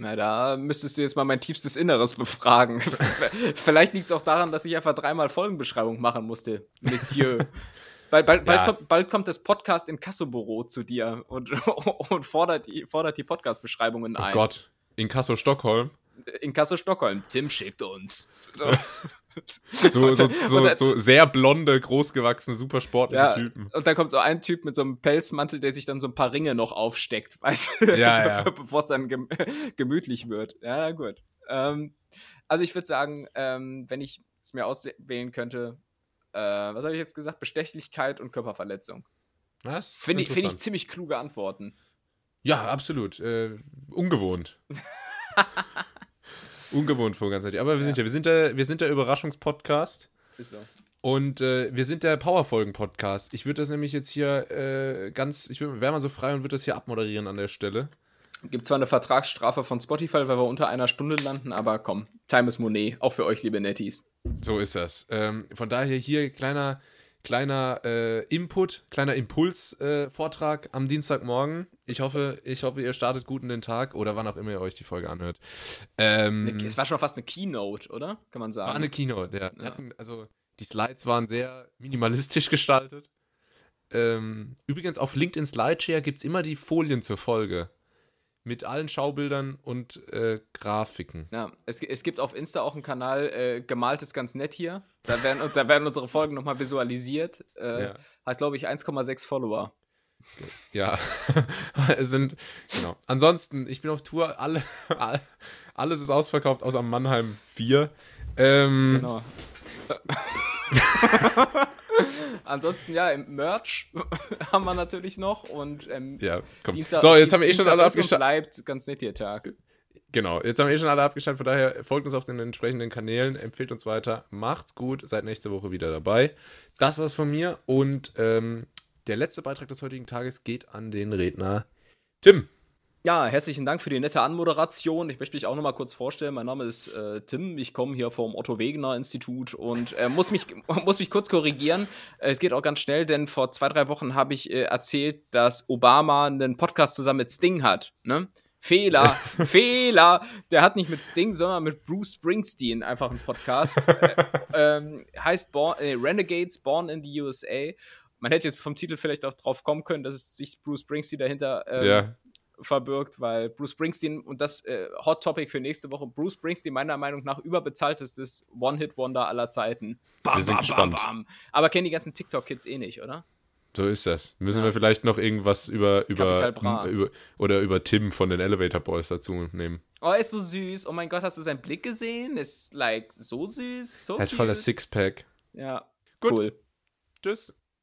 Na, da müsstest du jetzt mal mein tiefstes Inneres befragen. Vielleicht liegt es auch daran, dass ich einfach dreimal Folgenbeschreibung machen musste, Monsieur. bald, bald, ja. bald, kommt, bald, kommt, das Podcast in Kassobüro zu dir und, und fordert die, fordert die Podcast-Beschreibungen oh ein. Oh Gott, in Kasso Stockholm. In Kasso Stockholm. Tim schickt uns. So. So, so, so, so, sehr blonde, großgewachsene, super sportliche ja, Typen. Und dann kommt so ein Typ mit so einem Pelzmantel, der sich dann so ein paar Ringe noch aufsteckt, weißt du? Ja, ja. Bevor es dann gem gemütlich wird. Ja, gut. Ähm, also ich würde sagen, ähm, wenn ich es mir auswählen könnte, äh, was habe ich jetzt gesagt? Bestechlichkeit und Körperverletzung. Was? Finde ich, find ich ziemlich kluge Antworten. Ja, absolut. Äh, ungewohnt. Ungewohnt vor ganz Aber wir sind ja, wir sind der, wir sind der Überraschungspodcast. Ist so. Und äh, wir sind der Powerfolgen-Podcast. Ich würde das nämlich jetzt hier äh, ganz, ich wäre mal so frei und würde das hier abmoderieren an der Stelle. Gibt zwar eine Vertragsstrafe von Spotify, weil wir unter einer Stunde landen, aber komm, Time is Money, auch für euch, liebe Netties. So ist das. Ähm, von daher hier kleiner kleiner äh, Input, kleiner Impulsvortrag äh, am Dienstagmorgen. Ich hoffe, ich hoffe, ihr startet gut in den Tag oder wann auch immer ihr euch die Folge anhört. Ähm, es war schon fast eine Keynote, oder? Kann man sagen. War eine Keynote, ja. ja. Also die Slides waren sehr minimalistisch gestaltet. Ähm, übrigens auf LinkedIn Slideshare gibt es immer die Folien zur Folge. Mit allen Schaubildern und äh, Grafiken. Ja, es, es gibt auf Insta auch einen Kanal, äh, gemalt ist ganz nett hier. Da werden, da werden unsere Folgen nochmal visualisiert. Äh, ja. Hat, glaube ich, 1,6 Follower. Ja, es sind, genau. Ansonsten, ich bin auf Tour, alle, alles ist ausverkauft, außer Mannheim 4. Ähm, genau. Ansonsten, ja, im Merch haben wir natürlich noch und ähm, ja, komm. Dienstag, so, jetzt haben wir eh schon alle abgeschaltet. bleibt ganz nett ihr Tag. Genau, jetzt haben wir eh schon alle abgeschaltet, von daher folgt uns auf den entsprechenden Kanälen, empfehlt uns weiter, macht's gut, seid nächste Woche wieder dabei. Das war's von mir und ähm, der letzte Beitrag des heutigen Tages geht an den Redner Tim. Ja, herzlichen Dank für die nette Anmoderation. Ich möchte mich auch noch mal kurz vorstellen. Mein Name ist äh, Tim. Ich komme hier vom Otto Wegener Institut und äh, muss, mich, muss mich kurz korrigieren. Äh, es geht auch ganz schnell, denn vor zwei, drei Wochen habe ich äh, erzählt, dass Obama einen Podcast zusammen mit Sting hat. Ne? Fehler, Fehler. Der hat nicht mit Sting, sondern mit Bruce Springsteen einfach einen Podcast. Äh, ähm, heißt Born, äh, Renegades Born in the USA. Man hätte jetzt vom Titel vielleicht auch drauf kommen können, dass es sich Bruce Springsteen dahinter ähm, ja verbirgt, weil Bruce Springsteen, und das äh, Hot Topic für nächste Woche, Bruce Springsteen meiner Meinung nach überbezahltestes One-Hit-Wonder aller Zeiten. Bam, wir sind bam, gespannt. Bam, Aber kennen die ganzen TikTok-Kids eh nicht, oder? So ist das. Müssen ja. wir vielleicht noch irgendwas über, über, über, oder über Tim von den Elevator Boys dazu nehmen. Oh, er ist so süß. Oh mein Gott, hast du seinen Blick gesehen? Ist like so süß, so Er hat voll das Sixpack. Ja, Gut. cool. Tschüss.